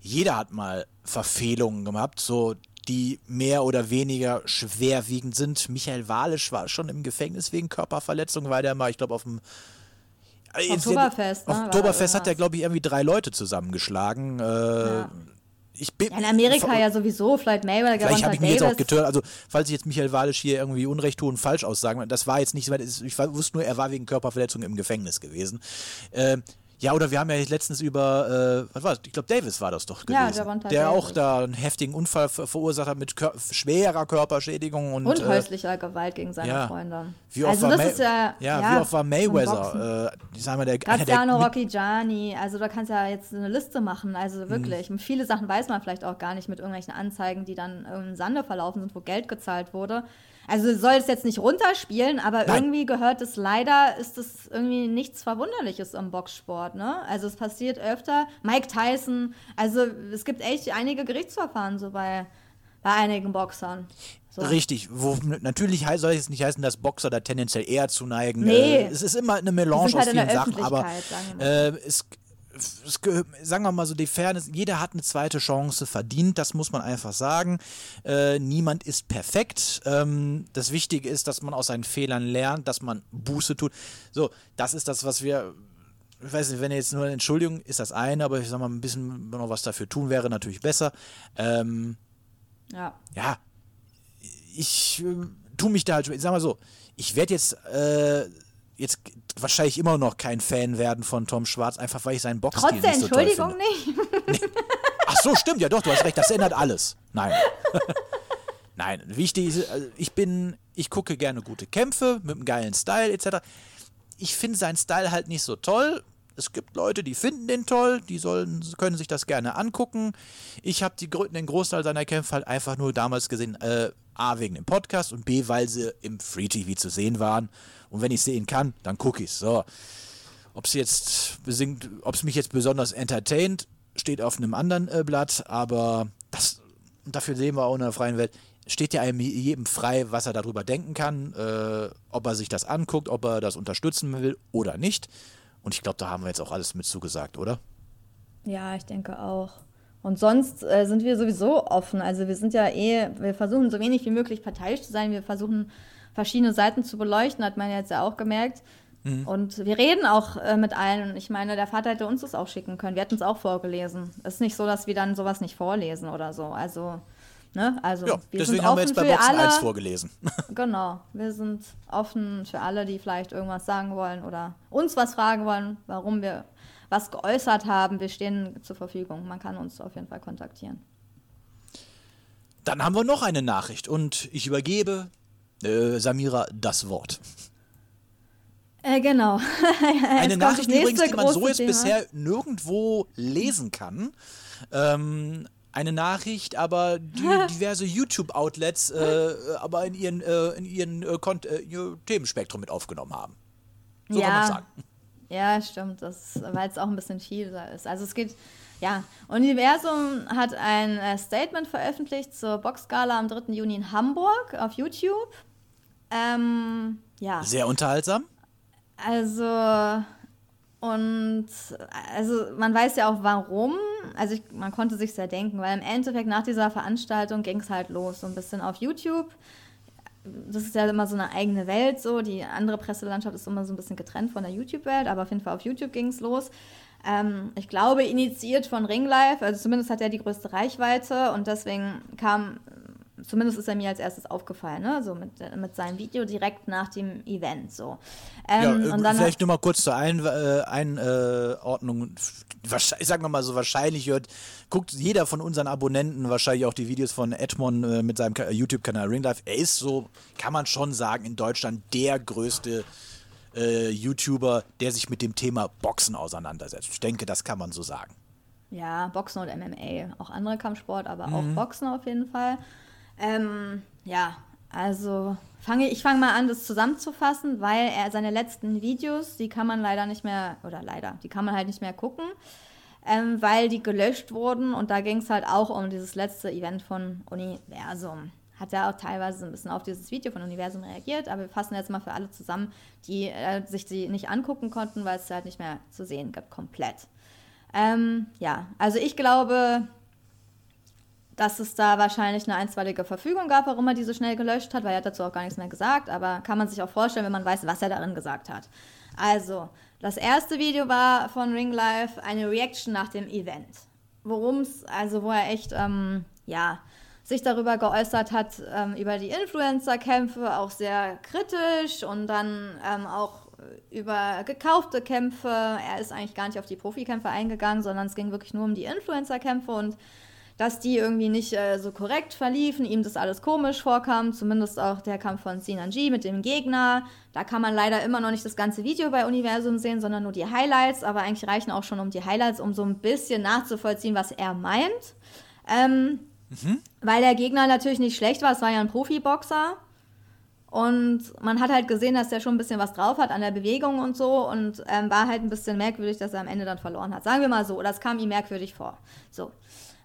Jeder hat mal Verfehlungen gehabt, so die mehr oder weniger schwerwiegend sind. Michael Walisch war schon im Gefängnis wegen Körperverletzung, weil der mal, ich glaube, auf dem Oktoberfest, ne? Oktoberfest hat ja, glaube ich, irgendwie drei Leute zusammengeschlagen. Äh, ja. Ich bin, ja, in Amerika ja sowieso, Floyd Mayweather, Vielleicht habe ich mich jetzt auch getört. Also, falls ich jetzt Michael Walisch hier irgendwie Unrecht tue und falsch aussagen, das war jetzt nicht, ich wusste nur, er war wegen Körperverletzung im Gefängnis gewesen. Äh, ja, oder wir haben ja letztens über, äh, was war das? Ich glaube, Davis war das doch gewesen. Ja, der, der auch da einen heftigen Unfall ver verursacht hat mit kör schwerer Körperschädigung und, und äh, häuslicher äh, Gewalt gegen seine ja. Freunde. Wie oft also war das ist ja, ja, ja, wie oft war Mayweather? Äh, sagen wir, der, Graziano Rocky Gianni, also da kannst du ja jetzt eine Liste machen, also mhm. wirklich. Mhm. Viele Sachen weiß man vielleicht auch gar nicht mit irgendwelchen Anzeigen, die dann im Sande verlaufen sind, wo Geld gezahlt wurde. Also soll es jetzt nicht runterspielen, aber Nein. irgendwie gehört es leider, ist es irgendwie nichts Verwunderliches im Boxsport, ne? Also es passiert öfter. Mike Tyson, also es gibt echt einige Gerichtsverfahren so bei, bei einigen Boxern. So. Richtig, wo natürlich soll es nicht heißen, dass Boxer da tendenziell eher zu neigen. Nee. Äh, es ist immer eine Melange halt aus vielen Sachen, aber äh, es, es, sagen wir mal so, die Fairness, jeder hat eine zweite Chance verdient, das muss man einfach sagen. Äh, niemand ist perfekt. Ähm, das Wichtige ist, dass man aus seinen Fehlern lernt, dass man Buße tut. So, das ist das, was wir. Ich weiß nicht, wenn jetzt nur eine Entschuldigung ist das eine, aber ich sag mal, ein bisschen noch was dafür tun wäre natürlich besser. Ähm, ja. Ja. Ich äh, tue mich da halt, ich sag mal so, ich werde jetzt. Äh, jetzt wahrscheinlich immer noch kein Fan werden von Tom Schwarz, einfach weil ich seinen Boxstil Trotz der nicht so Entschuldigung nicht. Nee. Ach so, stimmt, ja doch, du hast recht, das ändert alles. Nein. Nein, wichtig ist, also ich bin, ich gucke gerne gute Kämpfe mit einem geilen Style etc. Ich finde seinen Style halt nicht so toll. Es gibt Leute, die finden den toll, die sollen, können sich das gerne angucken. Ich habe den Großteil seiner Kämpfe halt einfach nur damals gesehen, äh, A, wegen dem Podcast und B, weil sie im Free TV zu sehen waren. Und wenn ich sehen kann, dann gucke ich So. Ob es jetzt ob es mich jetzt besonders entertaint, steht auf einem anderen äh, Blatt, aber das, dafür sehen wir auch in der freien Welt, steht ja einem jedem frei, was er darüber denken kann, äh, ob er sich das anguckt, ob er das unterstützen will oder nicht. Und ich glaube, da haben wir jetzt auch alles mit zugesagt, oder? Ja, ich denke auch. Und sonst äh, sind wir sowieso offen. Also wir sind ja eh, wir versuchen so wenig wie möglich parteiisch zu sein. Wir versuchen verschiedene Seiten zu beleuchten, hat man jetzt ja auch gemerkt. Mhm. Und wir reden auch äh, mit allen. Ich meine, der Vater hätte uns das auch schicken können. Wir hätten es auch vorgelesen. Es ist nicht so, dass wir dann sowas nicht vorlesen oder so. Also, ne? Also, ja, wir deswegen sind haben wir jetzt bei Boxen alle, 1 vorgelesen. genau. Wir sind offen für alle, die vielleicht irgendwas sagen wollen oder uns was fragen wollen, warum wir was geäußert haben, wir stehen zur Verfügung. Man kann uns auf jeden Fall kontaktieren. Dann haben wir noch eine Nachricht und ich übergebe äh, Samira das Wort. Äh, genau. eine Nachricht übrigens, die man so jetzt Thema. bisher nirgendwo lesen kann. Ähm, eine Nachricht, aber diverse YouTube-Outlets äh, aber in ihren, äh, in ihren äh, äh Themenspektrum mit aufgenommen haben. So ja. kann man sagen. Ja, stimmt, das, weil es auch ein bisschen viel ist. Also es geht, ja, Universum hat ein äh, Statement veröffentlicht zur Boxgala am 3. Juni in Hamburg auf YouTube. Ähm, ja. Sehr unterhaltsam. Also, und also man weiß ja auch warum. Also ich, man konnte sich sehr denken, weil im Endeffekt nach dieser Veranstaltung ging es halt los, so ein bisschen auf YouTube das ist ja immer so eine eigene Welt, so. Die andere Presselandschaft ist immer so ein bisschen getrennt von der YouTube-Welt, aber auf jeden Fall auf YouTube ging es los. Ähm, ich glaube, initiiert von Ringlife, also zumindest hat er die größte Reichweite und deswegen kam, zumindest ist er mir als erstes aufgefallen, ne? so mit, mit seinem Video direkt nach dem Event. So. Ähm, ja, und dann vielleicht nur mal kurz zur Ein äh, Einordnung. Sagen wir mal so, wahrscheinlich hört, guckt jeder von unseren Abonnenten wahrscheinlich auch die Videos von Edmond äh, mit seinem YouTube-Kanal Ringlife. Er ist so, kann man schon sagen, in Deutschland der größte äh, YouTuber, der sich mit dem Thema Boxen auseinandersetzt. Ich denke, das kann man so sagen. Ja, Boxen und MMA. Auch andere Kampfsport, aber mhm. auch Boxen auf jeden Fall. Ähm, ja, also fange ich fange mal an, das zusammenzufassen, weil er seine letzten Videos, die kann man leider nicht mehr, oder leider, die kann man halt nicht mehr gucken, ähm, weil die gelöscht wurden und da ging es halt auch um dieses letzte Event von Universum. Hat er auch teilweise ein bisschen auf dieses Video von Universum reagiert, aber wir fassen jetzt mal für alle zusammen, die äh, sich die nicht angucken konnten, weil es halt nicht mehr zu sehen gibt, komplett. Ähm, ja, also ich glaube, dass es da wahrscheinlich eine einstweilige Verfügung gab, warum er diese schnell gelöscht hat, weil er hat dazu auch gar nichts mehr gesagt, aber kann man sich auch vorstellen, wenn man weiß, was er darin gesagt hat. Also, Das erste Video war von Ring Life eine Reaction nach dem Event. Worum es, also wo er echt, ähm, ja, sich darüber geäußert hat, ähm, über die Influencer-Kämpfe, auch sehr kritisch und dann ähm, auch über gekaufte Kämpfe. Er ist eigentlich gar nicht auf die Profikämpfe eingegangen, sondern es ging wirklich nur um die Influencer-Kämpfe und dass die irgendwie nicht äh, so korrekt verliefen, ihm das alles komisch vorkam, zumindest auch der Kampf von Sinanji mit dem Gegner. Da kann man leider immer noch nicht das ganze Video bei Universum sehen, sondern nur die Highlights, aber eigentlich reichen auch schon um die Highlights, um so ein bisschen nachzuvollziehen, was er meint. Ähm, mhm. Weil der Gegner natürlich nicht schlecht war, es war ja ein Profiboxer. Und man hat halt gesehen, dass der schon ein bisschen was drauf hat an der Bewegung und so. Und ähm, war halt ein bisschen merkwürdig, dass er am Ende dann verloren hat. Sagen wir mal so, oder es kam ihm merkwürdig vor. So.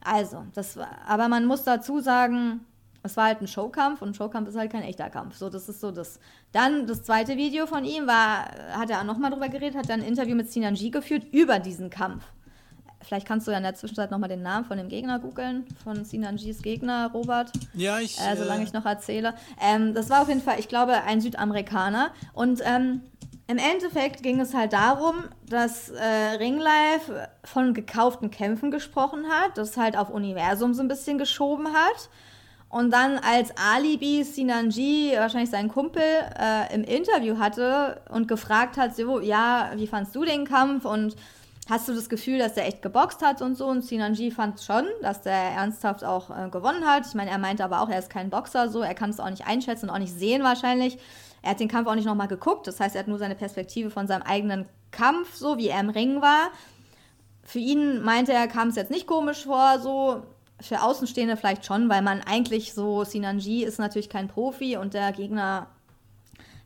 Also, das war, aber man muss dazu sagen, es war halt ein Showkampf und ein Showkampf ist halt kein echter Kampf. So, das ist so das. Dann das zweite Video von ihm war, hat er auch nochmal drüber geredet, hat dann ein Interview mit Sinan G geführt über diesen Kampf. Vielleicht kannst du ja in der Zwischenzeit nochmal den Namen von dem Gegner googeln, von Sinan Gs Gegner, Robert. Ja, ich. Äh, solange äh, ich noch erzähle. Ähm, das war auf jeden Fall, ich glaube, ein Südamerikaner. Und ähm, im Endeffekt ging es halt darum, dass äh, Ringlife von gekauften Kämpfen gesprochen hat, das halt auf Universum so ein bisschen geschoben hat. Und dann als Alibi Sinanji, wahrscheinlich sein Kumpel, äh, im Interview hatte und gefragt hat, so, ja, wie fandst du den Kampf und hast du das Gefühl, dass der echt geboxt hat und so? Und Sinanji fand schon, dass der ernsthaft auch äh, gewonnen hat. Ich meine, er meinte aber auch, er ist kein Boxer, so, er kann es auch nicht einschätzen und auch nicht sehen wahrscheinlich. Er hat den Kampf auch nicht nochmal geguckt, das heißt, er hat nur seine Perspektive von seinem eigenen Kampf, so wie er im Ring war. Für ihn meinte er, kam es jetzt nicht komisch vor, so für Außenstehende vielleicht schon, weil man eigentlich so, Sinanji ist natürlich kein Profi und der Gegner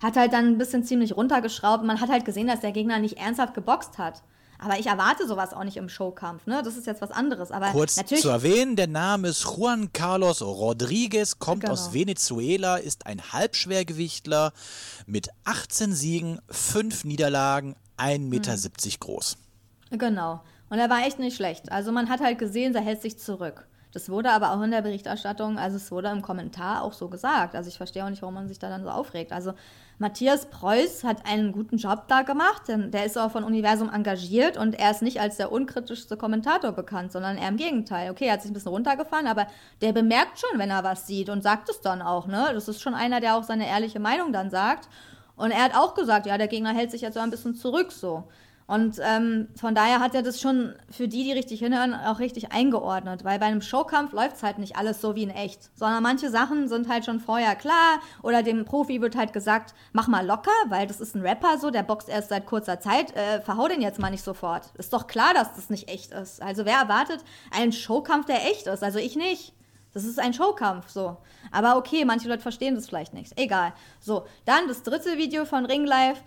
hat halt dann ein bisschen ziemlich runtergeschraubt. Man hat halt gesehen, dass der Gegner nicht ernsthaft geboxt hat. Aber ich erwarte sowas auch nicht im Showkampf, ne? Das ist jetzt was anderes. Aber Kurz natürlich zu erwähnen, der Name ist Juan Carlos Rodriguez, kommt genau. aus Venezuela, ist ein Halbschwergewichtler mit 18 Siegen, 5 Niederlagen, 1,70 Meter mhm. groß. Genau. Und er war echt nicht schlecht. Also man hat halt gesehen, er hält sich zurück. Das wurde aber auch in der Berichterstattung, also es wurde im Kommentar auch so gesagt. Also ich verstehe auch nicht, warum man sich da dann so aufregt. Also Matthias Preuß hat einen guten Job da gemacht, denn der ist auch von Universum engagiert und er ist nicht als der unkritischste Kommentator bekannt, sondern eher im Gegenteil. Okay, er hat sich ein bisschen runtergefahren, aber der bemerkt schon, wenn er was sieht und sagt es dann auch, ne? Das ist schon einer, der auch seine ehrliche Meinung dann sagt. Und er hat auch gesagt, ja, der Gegner hält sich jetzt so ein bisschen zurück so. Und ähm, von daher hat er das schon für die, die richtig hinhören, auch richtig eingeordnet. Weil bei einem Showkampf läuft es halt nicht alles so wie in echt. Sondern manche Sachen sind halt schon vorher klar. Oder dem Profi wird halt gesagt, mach mal locker, weil das ist ein Rapper so, der boxt erst seit kurzer Zeit. Äh, verhau den jetzt mal nicht sofort. Ist doch klar, dass das nicht echt ist. Also wer erwartet einen Showkampf, der echt ist? Also ich nicht. Das ist ein Showkampf, so. Aber okay, manche Leute verstehen das vielleicht nicht. Egal. So, dann das dritte Video von Ring Live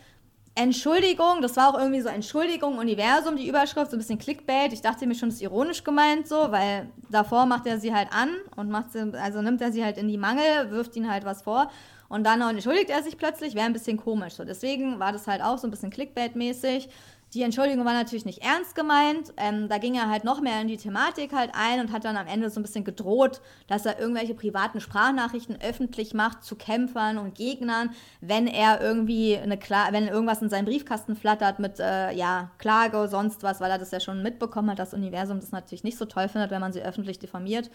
Entschuldigung, das war auch irgendwie so Entschuldigung, Universum, die Überschrift, so ein bisschen Clickbait. Ich dachte mir schon, das ist ironisch gemeint so, weil davor macht er sie halt an und macht sie, also nimmt er sie halt in die Mangel, wirft ihnen halt was vor und dann entschuldigt er sich plötzlich, wäre ein bisschen komisch. So, deswegen war das halt auch so ein bisschen Clickbait-mäßig. Die Entschuldigung war natürlich nicht ernst gemeint. Ähm, da ging er halt noch mehr in die Thematik halt ein und hat dann am Ende so ein bisschen gedroht, dass er irgendwelche privaten Sprachnachrichten öffentlich macht zu Kämpfern und Gegnern, wenn er irgendwie eine Kla wenn irgendwas in seinem Briefkasten flattert mit äh, ja, Klage oder sonst was, weil er das ja schon mitbekommen hat, das Universum das natürlich nicht so toll findet, wenn man sie öffentlich diffamiert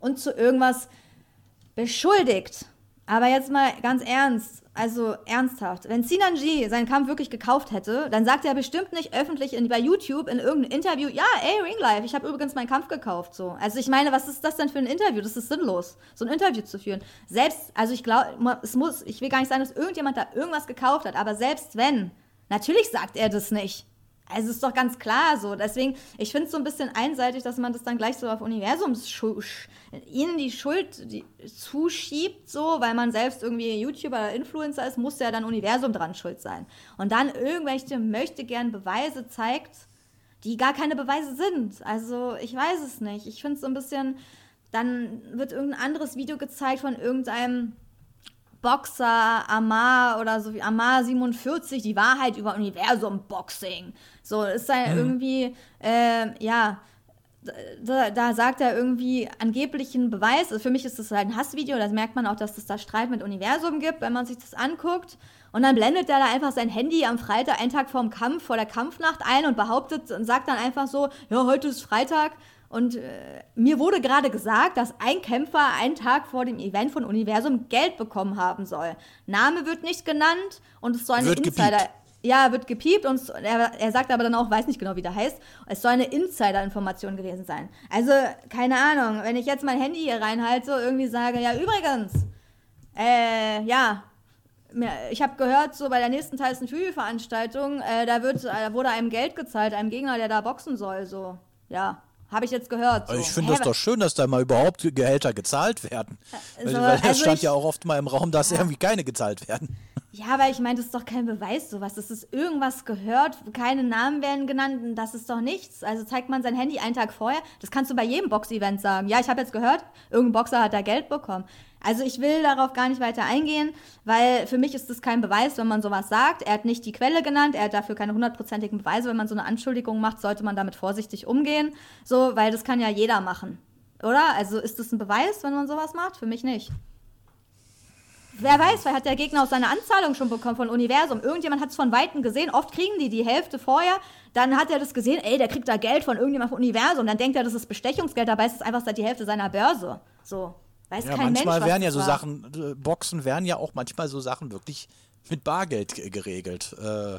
und zu irgendwas beschuldigt. Aber jetzt mal ganz ernst, also ernsthaft, wenn Sinanji seinen Kampf wirklich gekauft hätte, dann sagt er bestimmt nicht öffentlich in, bei YouTube in irgendeinem Interview, ja, ey, Ringlife, ich habe übrigens meinen Kampf gekauft. So. Also ich meine, was ist das denn für ein Interview? Das ist sinnlos, so ein Interview zu führen. Selbst, also ich glaube, es muss, ich will gar nicht sagen, dass irgendjemand da irgendwas gekauft hat, aber selbst wenn, natürlich sagt er das nicht. Also ist doch ganz klar so. Deswegen, ich finde es so ein bisschen einseitig, dass man das dann gleich so auf Universums ihnen die Schuld die, zuschiebt, so, weil man selbst irgendwie YouTuber oder Influencer ist, muss ja dann Universum dran schuld sein. Und dann irgendwelche möchte gern Beweise zeigt, die gar keine Beweise sind. Also ich weiß es nicht. Ich finde es so ein bisschen, dann wird irgendein anderes Video gezeigt von irgendeinem Boxer Amar oder so wie Amar 47, die Wahrheit über Universum Boxing. So ist da mhm. irgendwie, äh, ja, da, da, sagt er irgendwie angeblichen Beweis. Also für mich ist das halt ein Hassvideo. Da merkt man auch, dass es da Streit mit Universum gibt, wenn man sich das anguckt. Und dann blendet er da einfach sein Handy am Freitag, einen Tag vorm Kampf, vor der Kampfnacht ein und behauptet und sagt dann einfach so: Ja, heute ist Freitag. Und äh, mir wurde gerade gesagt, dass ein Kämpfer einen Tag vor dem Event von Universum Geld bekommen haben soll. Name wird nicht genannt und es soll eine wird Insider. Gepiept. Ja, wird gepiept und er, er, sagt aber dann auch, weiß nicht genau, wie der heißt, es soll eine Insider-Information gewesen sein. Also, keine Ahnung, wenn ich jetzt mein Handy hier reinhalte, irgendwie sage, ja, übrigens, äh, ja, ich habe gehört, so bei der nächsten Tyson Fury-Veranstaltung, äh, da, wird, da wurde einem Geld gezahlt, einem Gegner, der da boxen soll, so, ja. Habe ich jetzt gehört. So. Also ich finde es doch schön, dass da mal überhaupt Gehälter gezahlt werden. So, weil, weil also stand ja auch oft mal im Raum, dass ja. irgendwie keine gezahlt werden. Ja, aber ich meine, das ist doch kein Beweis, sowas. Das ist irgendwas gehört, keine Namen werden genannt, das ist doch nichts. Also zeigt man sein Handy einen Tag vorher, das kannst du bei jedem Box-Event sagen. Ja, ich habe jetzt gehört, irgendein Boxer hat da Geld bekommen. Also ich will darauf gar nicht weiter eingehen, weil für mich ist das kein Beweis, wenn man sowas sagt. Er hat nicht die Quelle genannt, er hat dafür keine hundertprozentigen Beweise. Wenn man so eine Anschuldigung macht, sollte man damit vorsichtig umgehen. So, weil das kann ja jeder machen. Oder? Also ist das ein Beweis, wenn man sowas macht? Für mich nicht. Wer weiß, vielleicht hat der Gegner auch seine Anzahlung schon bekommen von Universum. Irgendjemand hat es von Weitem gesehen. Oft kriegen die die Hälfte vorher. Dann hat er das gesehen, ey, der kriegt da Geld von irgendjemand von Universum. Dann denkt er, das ist Bestechungsgeld. Dabei ist es einfach die Hälfte seiner Börse. So. Weiß ja, kein manchmal Mensch, werden ja so war. Sachen, äh, Boxen werden ja auch manchmal so Sachen wirklich mit Bargeld geregelt. Äh,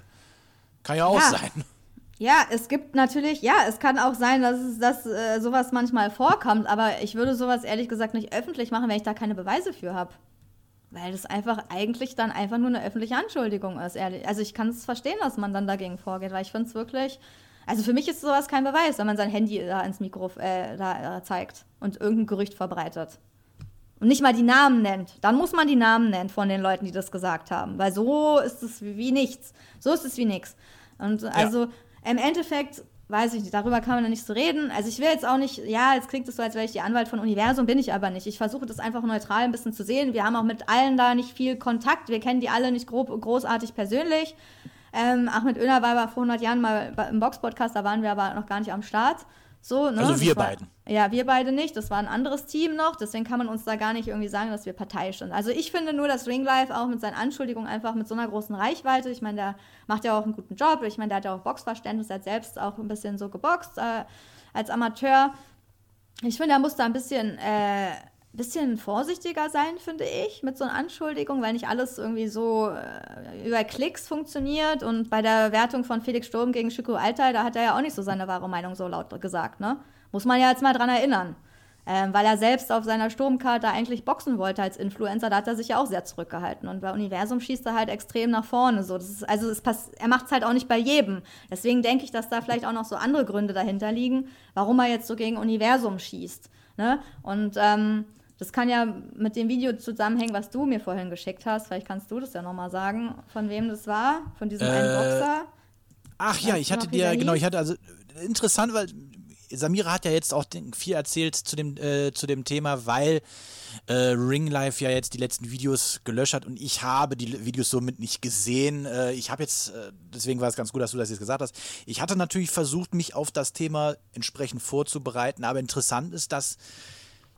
kann ja auch ja. sein. Ja, es gibt natürlich, ja, es kann auch sein, dass, es, dass äh, sowas manchmal vorkommt, aber ich würde sowas ehrlich gesagt nicht öffentlich machen, wenn ich da keine Beweise für habe. Weil das einfach eigentlich dann einfach nur eine öffentliche Anschuldigung ist. Ehrlich. Also ich kann es verstehen, dass man dann dagegen vorgeht, weil ich finde es wirklich. Also für mich ist sowas kein Beweis, wenn man sein Handy da ins Mikro äh, da, äh, zeigt und irgendein Gerücht verbreitet. Und nicht mal die Namen nennt. Dann muss man die Namen nennen von den Leuten, die das gesagt haben. Weil so ist es wie nichts. So ist es wie nichts. Und also ja. im Endeffekt weiß ich nicht, darüber kann man ja nicht so reden. Also ich will jetzt auch nicht, ja, jetzt klingt es so, als wäre ich die Anwalt von Universum, bin ich aber nicht. Ich versuche das einfach neutral ein bisschen zu sehen. Wir haben auch mit allen da nicht viel Kontakt. Wir kennen die alle nicht grob, großartig persönlich. Ähm, Ahmed Öner war vor 100 Jahren mal im Box-Podcast, da waren wir aber noch gar nicht am Start. So, ne? Also wir war, beiden. Ja, wir beide nicht. Das war ein anderes Team noch. Deswegen kann man uns da gar nicht irgendwie sagen, dass wir parteiisch sind. Also ich finde nur, dass Ringlife auch mit seinen Anschuldigungen einfach mit so einer großen Reichweite, ich meine, der macht ja auch einen guten Job. Ich meine, der hat ja auch Boxverständnis, er hat selbst auch ein bisschen so geboxt äh, als Amateur. Ich finde, er muss da ein bisschen äh, bisschen vorsichtiger sein, finde ich, mit so einer Anschuldigung, weil nicht alles irgendwie so äh, über Klicks funktioniert. Und bei der Wertung von Felix Sturm gegen Chico Altai, da hat er ja auch nicht so seine wahre Meinung so laut gesagt, ne? Muss man ja jetzt mal dran erinnern. Ähm, weil er selbst auf seiner Sturmkarte eigentlich boxen wollte als Influencer, da hat er sich ja auch sehr zurückgehalten. Und bei Universum schießt er halt extrem nach vorne. So. Ist, also er macht es halt auch nicht bei jedem. Deswegen denke ich, dass da vielleicht auch noch so andere Gründe dahinter liegen, warum er jetzt so gegen Universum schießt. Ne? Und ähm, das kann ja mit dem Video zusammenhängen, was du mir vorhin geschickt hast. Vielleicht kannst du das ja nochmal sagen, von wem das war, von diesem äh, einen Boxer. Ach ja, ich hatte dir, genau, ich hatte also interessant, weil Samira hat ja jetzt auch viel erzählt zu dem, äh, zu dem Thema, weil äh, Ringlife ja jetzt die letzten Videos gelöscht hat und ich habe die Videos somit nicht gesehen. Äh, ich habe jetzt, äh, deswegen war es ganz gut, dass du das jetzt gesagt hast. Ich hatte natürlich versucht, mich auf das Thema entsprechend vorzubereiten, aber interessant ist, dass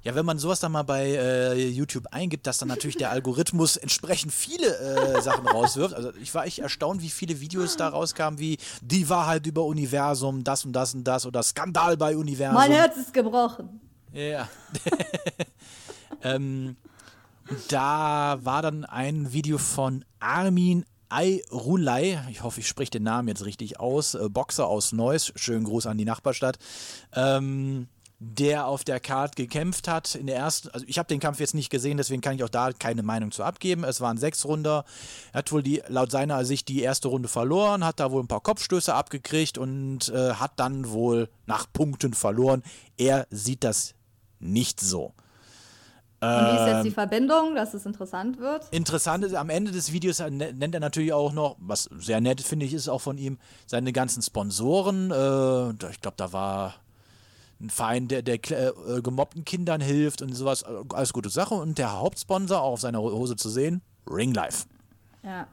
ja, wenn man sowas dann mal bei äh, YouTube eingibt, dass dann natürlich der Algorithmus entsprechend viele äh, Sachen rauswirft. Also ich war echt erstaunt, wie viele Videos da rauskamen, wie die Wahrheit über Universum, das und das und das oder Skandal bei Universum. Mein Herz ist gebrochen. Ja. ähm, da war dann ein Video von Armin Ayrulay, ich hoffe, ich spreche den Namen jetzt richtig aus, äh, Boxer aus Neuss, schönen Gruß an die Nachbarstadt. Ähm, der auf der Card gekämpft hat. In der ersten, also ich habe den Kampf jetzt nicht gesehen, deswegen kann ich auch da keine Meinung zu abgeben. Es waren sechs Runder. Er hat wohl die, laut seiner Sicht die erste Runde verloren, hat da wohl ein paar Kopfstöße abgekriegt und äh, hat dann wohl nach Punkten verloren. Er sieht das nicht so. Und wie ist jetzt die ähm, Verbindung, dass es interessant wird? Interessant ist, am Ende des Videos nennt er natürlich auch noch, was sehr nett finde ich, ist auch von ihm, seine ganzen Sponsoren. Äh, ich glaube, da war ein Verein, der, der äh, gemobbten Kindern hilft und sowas. Alles gute Sache. Und der Hauptsponsor, auch auf seiner Hose zu sehen, Ring Life. Ja.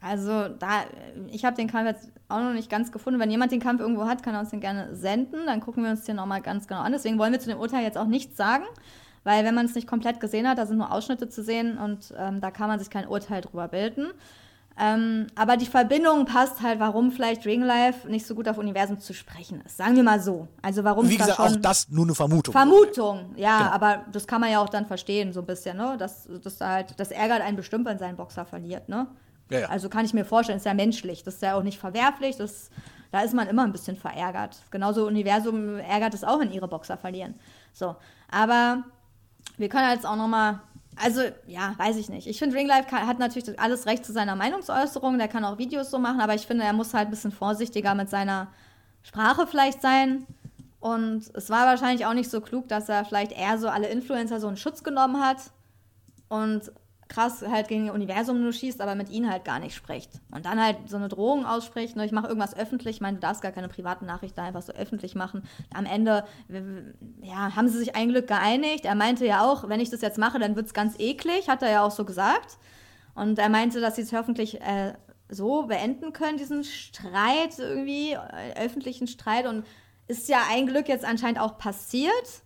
Also da, ich habe den Kampf jetzt auch noch nicht ganz gefunden. Wenn jemand den Kampf irgendwo hat, kann er uns den gerne senden. Dann gucken wir uns den nochmal ganz genau an. Deswegen wollen wir zu dem Urteil jetzt auch nichts sagen, weil wenn man es nicht komplett gesehen hat, da sind nur Ausschnitte zu sehen und ähm, da kann man sich kein Urteil drüber bilden. Ähm, aber die Verbindung passt halt, warum vielleicht Ring Life nicht so gut auf Universum zu sprechen ist. Sagen wir mal so. Also warum Wie gesagt, da auch das nur eine Vermutung. Vermutung, ja, genau. aber das kann man ja auch dann verstehen, so ein bisschen, ne? Das, das, halt, das ärgert einen bestimmt, wenn sein Boxer verliert, ne? Ja, ja. Also kann ich mir vorstellen, ist ja menschlich. Das ist ja auch nicht verwerflich. Das, da ist man immer ein bisschen verärgert. Genauso Universum ärgert es auch, wenn ihre Boxer verlieren. So, aber wir können jetzt auch noch mal also, ja, weiß ich nicht. Ich finde, Ringlife hat natürlich alles Recht zu seiner Meinungsäußerung. Der kann auch Videos so machen, aber ich finde, er muss halt ein bisschen vorsichtiger mit seiner Sprache vielleicht sein. Und es war wahrscheinlich auch nicht so klug, dass er vielleicht eher so alle Influencer so in Schutz genommen hat und krass halt gegen das Universum nur schießt, aber mit ihnen halt gar nicht spricht. Und dann halt so eine Drohung ausspricht, ne, ich mache irgendwas öffentlich, ich meine, du darfst gar keine privaten Nachrichten einfach so öffentlich machen. Am Ende, ja, haben sie sich ein Glück geeinigt. Er meinte ja auch, wenn ich das jetzt mache, dann wird es ganz eklig, hat er ja auch so gesagt. Und er meinte, dass sie es hoffentlich äh, so beenden können, diesen Streit irgendwie, äh, öffentlichen Streit. Und ist ja ein Glück jetzt anscheinend auch passiert.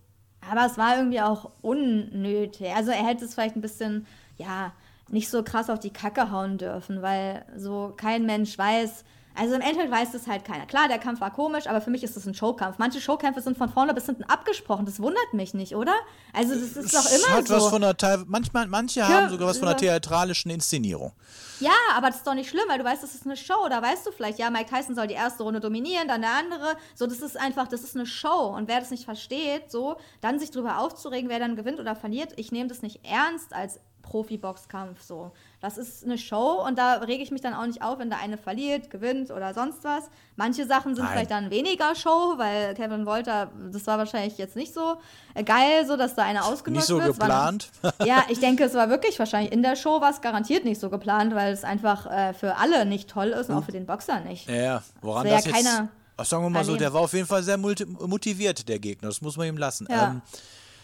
Aber es war irgendwie auch unnötig. Also er hätte es vielleicht ein bisschen ja, nicht so krass auf die Kacke hauen dürfen, weil so kein Mensch weiß, also im Endeffekt weiß das halt keiner. Klar, der Kampf war komisch, aber für mich ist das ein Showkampf. Manche Showkämpfe sind von vorne bis hinten abgesprochen. Das wundert mich nicht, oder? Also das ist doch immer hat so. Was von der manchmal, manche ja, haben sogar was von der theatralischen Inszenierung. Ja, aber das ist doch nicht schlimm, weil du weißt, das ist eine Show. Da weißt du vielleicht, ja, Mike Tyson soll die erste Runde dominieren, dann der andere. So, das ist einfach, das ist eine Show. Und wer das nicht versteht, so, dann sich drüber aufzuregen, wer dann gewinnt oder verliert, ich nehme das nicht ernst als Profi-Boxkampf so. Das ist eine Show und da rege ich mich dann auch nicht auf, wenn der eine verliert, gewinnt oder sonst was. Manche Sachen sind Nein. vielleicht dann weniger Show, weil Kevin Wolter, das war wahrscheinlich jetzt nicht so äh, geil, so dass da einer ausgenutzt wird. Nicht so wird. geplant? ja, ich denke, es war wirklich wahrscheinlich in der Show war es garantiert nicht so geplant, weil es einfach äh, für alle nicht toll ist und hm. auch für den Boxer nicht. Ja, woran das, das ja jetzt... Ach, sagen wir mal so, der war auf jeden Fall sehr motiviert, der Gegner. Das muss man ihm lassen. Ja. Ähm,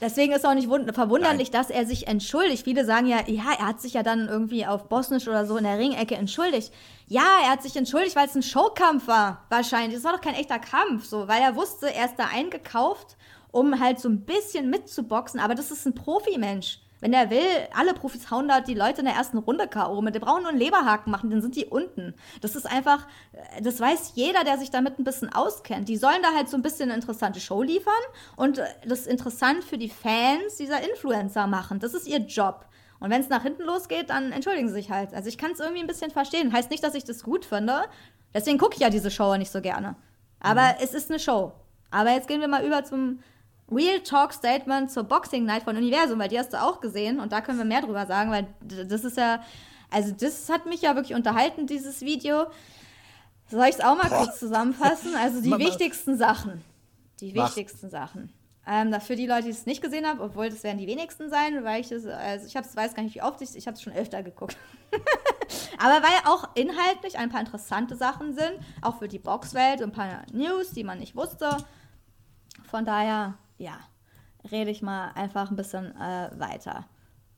Deswegen ist auch nicht verwunderlich, Nein. dass er sich entschuldigt. Viele sagen ja, ja, er hat sich ja dann irgendwie auf Bosnisch oder so in der Ringecke entschuldigt. Ja, er hat sich entschuldigt, weil es ein Showkampf war, wahrscheinlich. Das war doch kein echter Kampf, so, weil er wusste, er ist da eingekauft, um halt so ein bisschen mitzuboxen. Aber das ist ein Profimensch. Wenn der will, alle Profis hauen da die Leute in der ersten Runde K.O. mit. Die brauchen nur einen Leberhaken machen, dann sind die unten. Das ist einfach, das weiß jeder, der sich damit ein bisschen auskennt. Die sollen da halt so ein bisschen eine interessante Show liefern und das interessant für die Fans dieser Influencer machen. Das ist ihr Job. Und wenn es nach hinten losgeht, dann entschuldigen sie sich halt. Also ich kann es irgendwie ein bisschen verstehen. Heißt nicht, dass ich das gut finde. Deswegen gucke ich ja diese Show nicht so gerne. Aber mhm. es ist eine Show. Aber jetzt gehen wir mal über zum Real Talk Statement zur Boxing Night von Universum, weil die hast du auch gesehen und da können wir mehr drüber sagen, weil das ist ja, also das hat mich ja wirklich unterhalten, dieses Video. Soll ich es auch mal Boah. kurz zusammenfassen? Also die wichtigsten Sachen. Die Mach. wichtigsten Sachen. Ähm, für die Leute, die es nicht gesehen haben, obwohl das werden die wenigsten sein, weil ich das, also ich hab's, weiß gar nicht, wie oft ich, ich habe es schon öfter geguckt. Aber weil auch inhaltlich ein paar interessante Sachen sind, auch für die Boxwelt, ein paar News, die man nicht wusste. Von daher ja, rede ich mal einfach ein bisschen äh, weiter.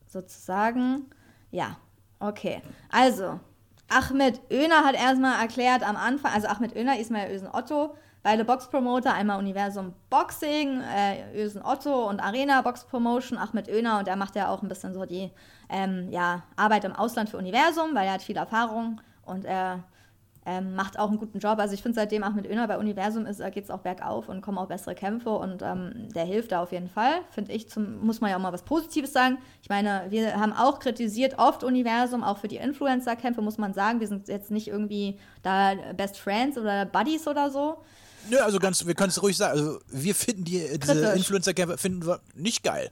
Sozusagen, ja, okay. Also, Ahmed Öner hat erstmal erklärt am Anfang, also Ahmed Öner, Ismail Ösen Otto, beide Boxpromoter, einmal Universum Boxing, äh, Ösen Otto und Arena Box Promotion, Ahmed Öner und er macht ja auch ein bisschen so die ähm, ja, Arbeit im Ausland für Universum, weil er hat viel Erfahrung und er ähm, macht auch einen guten Job. Also ich finde, seitdem Ahmed Öner bei Universum ist, geht es auch bergauf und kommen auch bessere Kämpfe und ähm, der hilft da auf jeden Fall. Finde ich, zum, muss man ja auch mal was Positives sagen. Ich meine, wir haben auch kritisiert oft Universum, auch für die Influencer-Kämpfe muss man sagen. Wir sind jetzt nicht irgendwie da Best Friends oder Buddies oder so. Nö, also ganz, wir können es ruhig sagen. Also wir finden die, diese Influencer-Kämpfe finden wir nicht geil.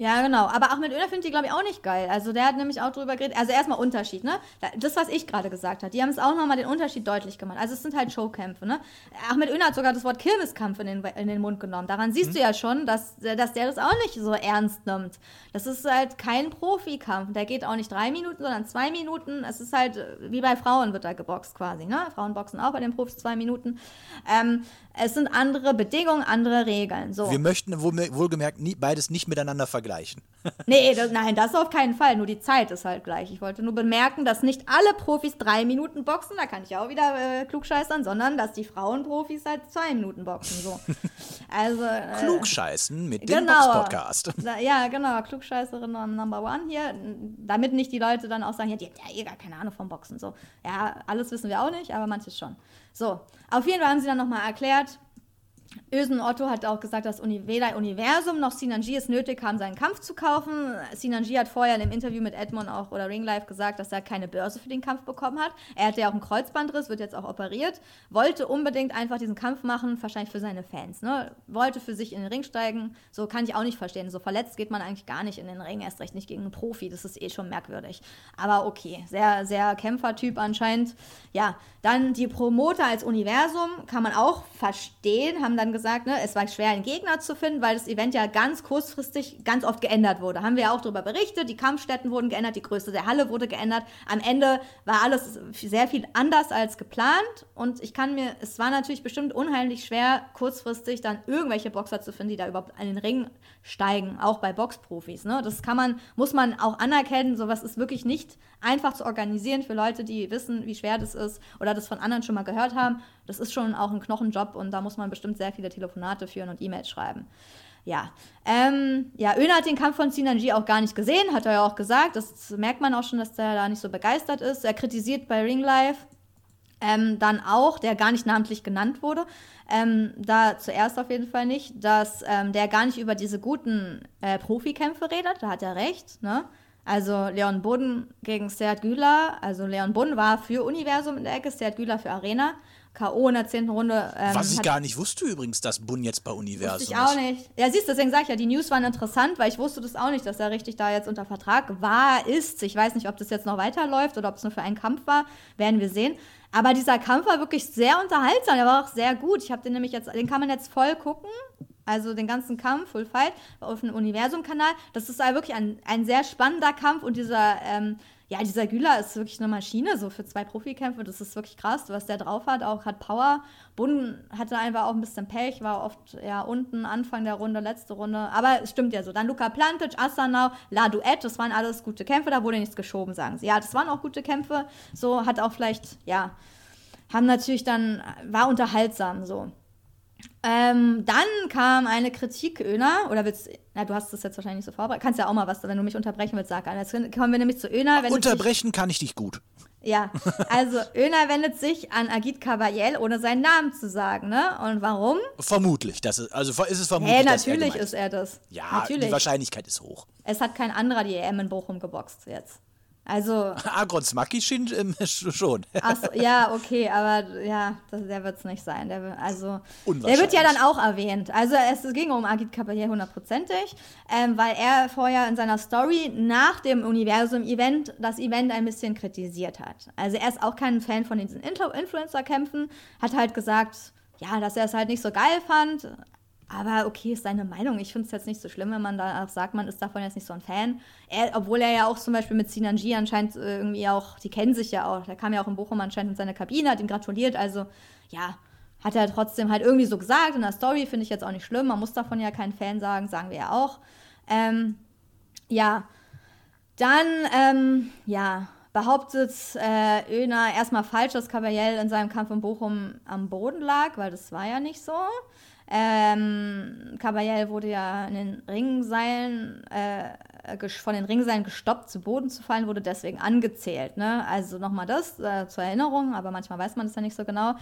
Ja, genau. Aber Ahmed Öner findet die, glaube ich, auch nicht geil. Also der hat nämlich auch drüber geredet. Also erstmal Unterschied, ne? Das, was ich gerade gesagt habe. Die haben es auch nochmal den Unterschied deutlich gemacht. Also es sind halt Showkämpfe, ne? Ahmed Öner hat sogar das Wort Kirmeskampf in den, in den Mund genommen. Daran siehst mhm. du ja schon, dass, dass der das auch nicht so ernst nimmt. Das ist halt kein Profikampf. Der geht auch nicht drei Minuten, sondern zwei Minuten. Es ist halt, wie bei Frauen wird da geboxt quasi, ne? Frauen boxen auch bei den Profis zwei Minuten. Ähm, Es sind andere Bedingungen, andere Regeln. So. Wir möchten wohl, wohlgemerkt nie, beides nicht miteinander vergleichen. nee, das, nein, das auf keinen Fall. Nur die Zeit ist halt gleich. Ich wollte nur bemerken, dass nicht alle Profis drei Minuten boxen, da kann ich auch wieder äh, klugscheißern, sondern dass die Frauenprofis halt zwei Minuten boxen. So. Also, äh, Klugscheißen mit dem genau, Box-Podcast. Ja, genau, Klugscheißerin Number One hier. Damit nicht die Leute dann auch sagen, ja, die hat ja eh gar keine Ahnung vom Boxen. So. Ja, alles wissen wir auch nicht, aber manches schon. So, auf jeden Fall haben sie dann nochmal erklärt, Ösen Otto hat auch gesagt, dass weder Universum noch Sinanji es nötig haben, seinen Kampf zu kaufen. Sinanji hat vorher in einem Interview mit Edmond auch oder Ringlife gesagt, dass er keine Börse für den Kampf bekommen hat. Er hatte ja auch einen Kreuzbandriss, wird jetzt auch operiert. Wollte unbedingt einfach diesen Kampf machen, wahrscheinlich für seine Fans. Ne? Wollte für sich in den Ring steigen. So kann ich auch nicht verstehen. So verletzt geht man eigentlich gar nicht in den Ring, erst recht nicht gegen einen Profi. Das ist eh schon merkwürdig. Aber okay, sehr, sehr Kämpfertyp anscheinend. Ja, dann die Promoter als Universum kann man auch verstehen, haben dann gesagt, ne, es war schwer, einen Gegner zu finden, weil das Event ja ganz kurzfristig ganz oft geändert wurde. Haben wir ja auch darüber berichtet, die Kampfstätten wurden geändert, die Größe der Halle wurde geändert. Am Ende war alles sehr viel anders als geplant und ich kann mir, es war natürlich bestimmt unheimlich schwer, kurzfristig dann irgendwelche Boxer zu finden, die da überhaupt an den Ring steigen, auch bei Boxprofis. Ne? Das kann man, muss man auch anerkennen, sowas ist wirklich nicht einfach zu organisieren für Leute, die wissen, wie schwer das ist oder das von anderen schon mal gehört haben. Das ist schon auch ein Knochenjob und da muss man bestimmt sehr viele Telefonate führen und E-Mails schreiben. Ja, ähm, ja, Öner hat den Kampf von Sinanji auch gar nicht gesehen, hat er ja auch gesagt. Das merkt man auch schon, dass der da nicht so begeistert ist. Er kritisiert bei Ring Life ähm, dann auch, der gar nicht namentlich genannt wurde, ähm, da zuerst auf jeden Fall nicht, dass ähm, der gar nicht über diese guten äh, Profikämpfe redet, da hat er recht, ne? Also Leon Budden gegen Seat Güler. Also Leon Budden war für Universum in der Ecke, Seat Güler für Arena. K.O. in der zehnten Runde. Ähm, Was ich gar nicht wusste übrigens, dass Bun jetzt bei Universum ist. Ich auch nicht. Ja, siehst du, deswegen sage ich ja, die News waren interessant, weil ich wusste das auch nicht, dass er richtig da jetzt unter Vertrag war, ist. Ich weiß nicht, ob das jetzt noch weiterläuft oder ob es nur für einen Kampf war. Werden wir sehen. Aber dieser Kampf war wirklich sehr unterhaltsam. Der war auch sehr gut. Ich habe den nämlich jetzt, den kann man jetzt voll gucken. Also den ganzen Kampf, Full Fight, auf dem Universum-Kanal. Das ist wirklich ein, ein sehr spannender Kampf und dieser, ähm, ja, dieser Güler ist wirklich eine Maschine, so für zwei Profikämpfe. Das ist wirklich krass, was der drauf hat. Auch hat Power. Bund hatte einfach auch ein bisschen Pech, war oft ja unten, Anfang der Runde, letzte Runde. Aber es stimmt ja so. Dann Luca Plantic, Asanau, La Duet, das waren alles gute Kämpfe. Da wurde nichts geschoben, sagen sie. Ja, das waren auch gute Kämpfe. So hat auch vielleicht, ja, haben natürlich dann, war unterhaltsam so. Ähm, dann kam eine Kritik, Öner, oder willst na, du hast das jetzt wahrscheinlich nicht so vorbereitet. Kannst ja auch mal was, wenn du mich unterbrechen willst, sag Jetzt kommen wir nämlich zu Öner. Unterbrechen dich, kann ich dich gut. Ja, also Öner wendet sich an Agit Kabayel, ohne seinen Namen zu sagen, ne? Und warum? Vermutlich, das ist, also ist es vermutlich. Hey, natürlich er ist er das. Ja, natürlich. die Wahrscheinlichkeit ist hoch. Es hat kein anderer die EM in Bochum geboxt jetzt. Also. Agron Smaki ähm, schon. Achso, ja, okay, aber ja, das, der wird es nicht sein. Der, also, der wird ja dann auch erwähnt. Also es ging um Agit Kapayer hundertprozentig, ähm, weil er vorher in seiner Story nach dem Universum-Event das Event ein bisschen kritisiert hat. Also er ist auch kein Fan von diesen Influencer-Kämpfen, hat halt gesagt, ja, dass er es halt nicht so geil fand, aber okay, ist seine Meinung. Ich finde es jetzt nicht so schlimm, wenn man da auch sagt, man ist davon jetzt nicht so ein Fan. Er, obwohl er ja auch zum Beispiel mit Sinanji anscheinend äh, irgendwie auch, die kennen sich ja auch. Der kam ja auch in Bochum anscheinend in seine Kabine, hat ihm gratuliert. Also ja, hat er trotzdem halt irgendwie so gesagt. In der Story finde ich jetzt auch nicht schlimm. Man muss davon ja kein Fan sagen, sagen wir ja auch. Ähm, ja, dann, ähm, ja, behauptet äh, Öner erstmal falsch, dass Caballel in seinem Kampf in Bochum am Boden lag, weil das war ja nicht so. Ähm, Caballel wurde ja in den Ringseilen, äh, von den Ringseilen gestoppt, zu Boden zu fallen, wurde deswegen angezählt. Ne? Also nochmal das äh, zur Erinnerung, aber manchmal weiß man das ja nicht so genau.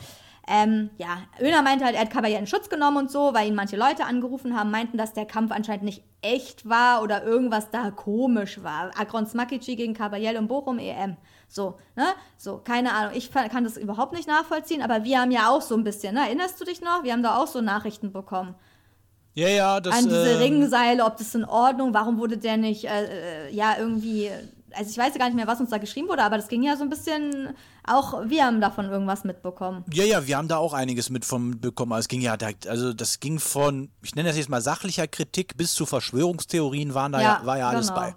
Ähm, ja, Öner meinte halt, er hat Caballel in Schutz genommen und so, weil ihn manche Leute angerufen haben, meinten, dass der Kampf anscheinend nicht echt war oder irgendwas da komisch war. Agron Smakici gegen Caballel und Bochum EM. So, ne? So, keine Ahnung. Ich kann das überhaupt nicht nachvollziehen, aber wir haben ja auch so ein bisschen, ne? Erinnerst du dich noch? Wir haben da auch so Nachrichten bekommen. Ja, ja, das. An diese ähm, Ringseile, ob das in Ordnung, warum wurde der nicht, äh, äh, ja, irgendwie. Also ich weiß ja gar nicht mehr, was uns da geschrieben wurde, aber das ging ja so ein bisschen, auch wir haben davon irgendwas mitbekommen. Ja, ja, wir haben da auch einiges mitbekommen. Also es ging ja, also das ging von, ich nenne das jetzt mal sachlicher Kritik bis zu Verschwörungstheorien waren da ja, ja war ja alles genau. bei.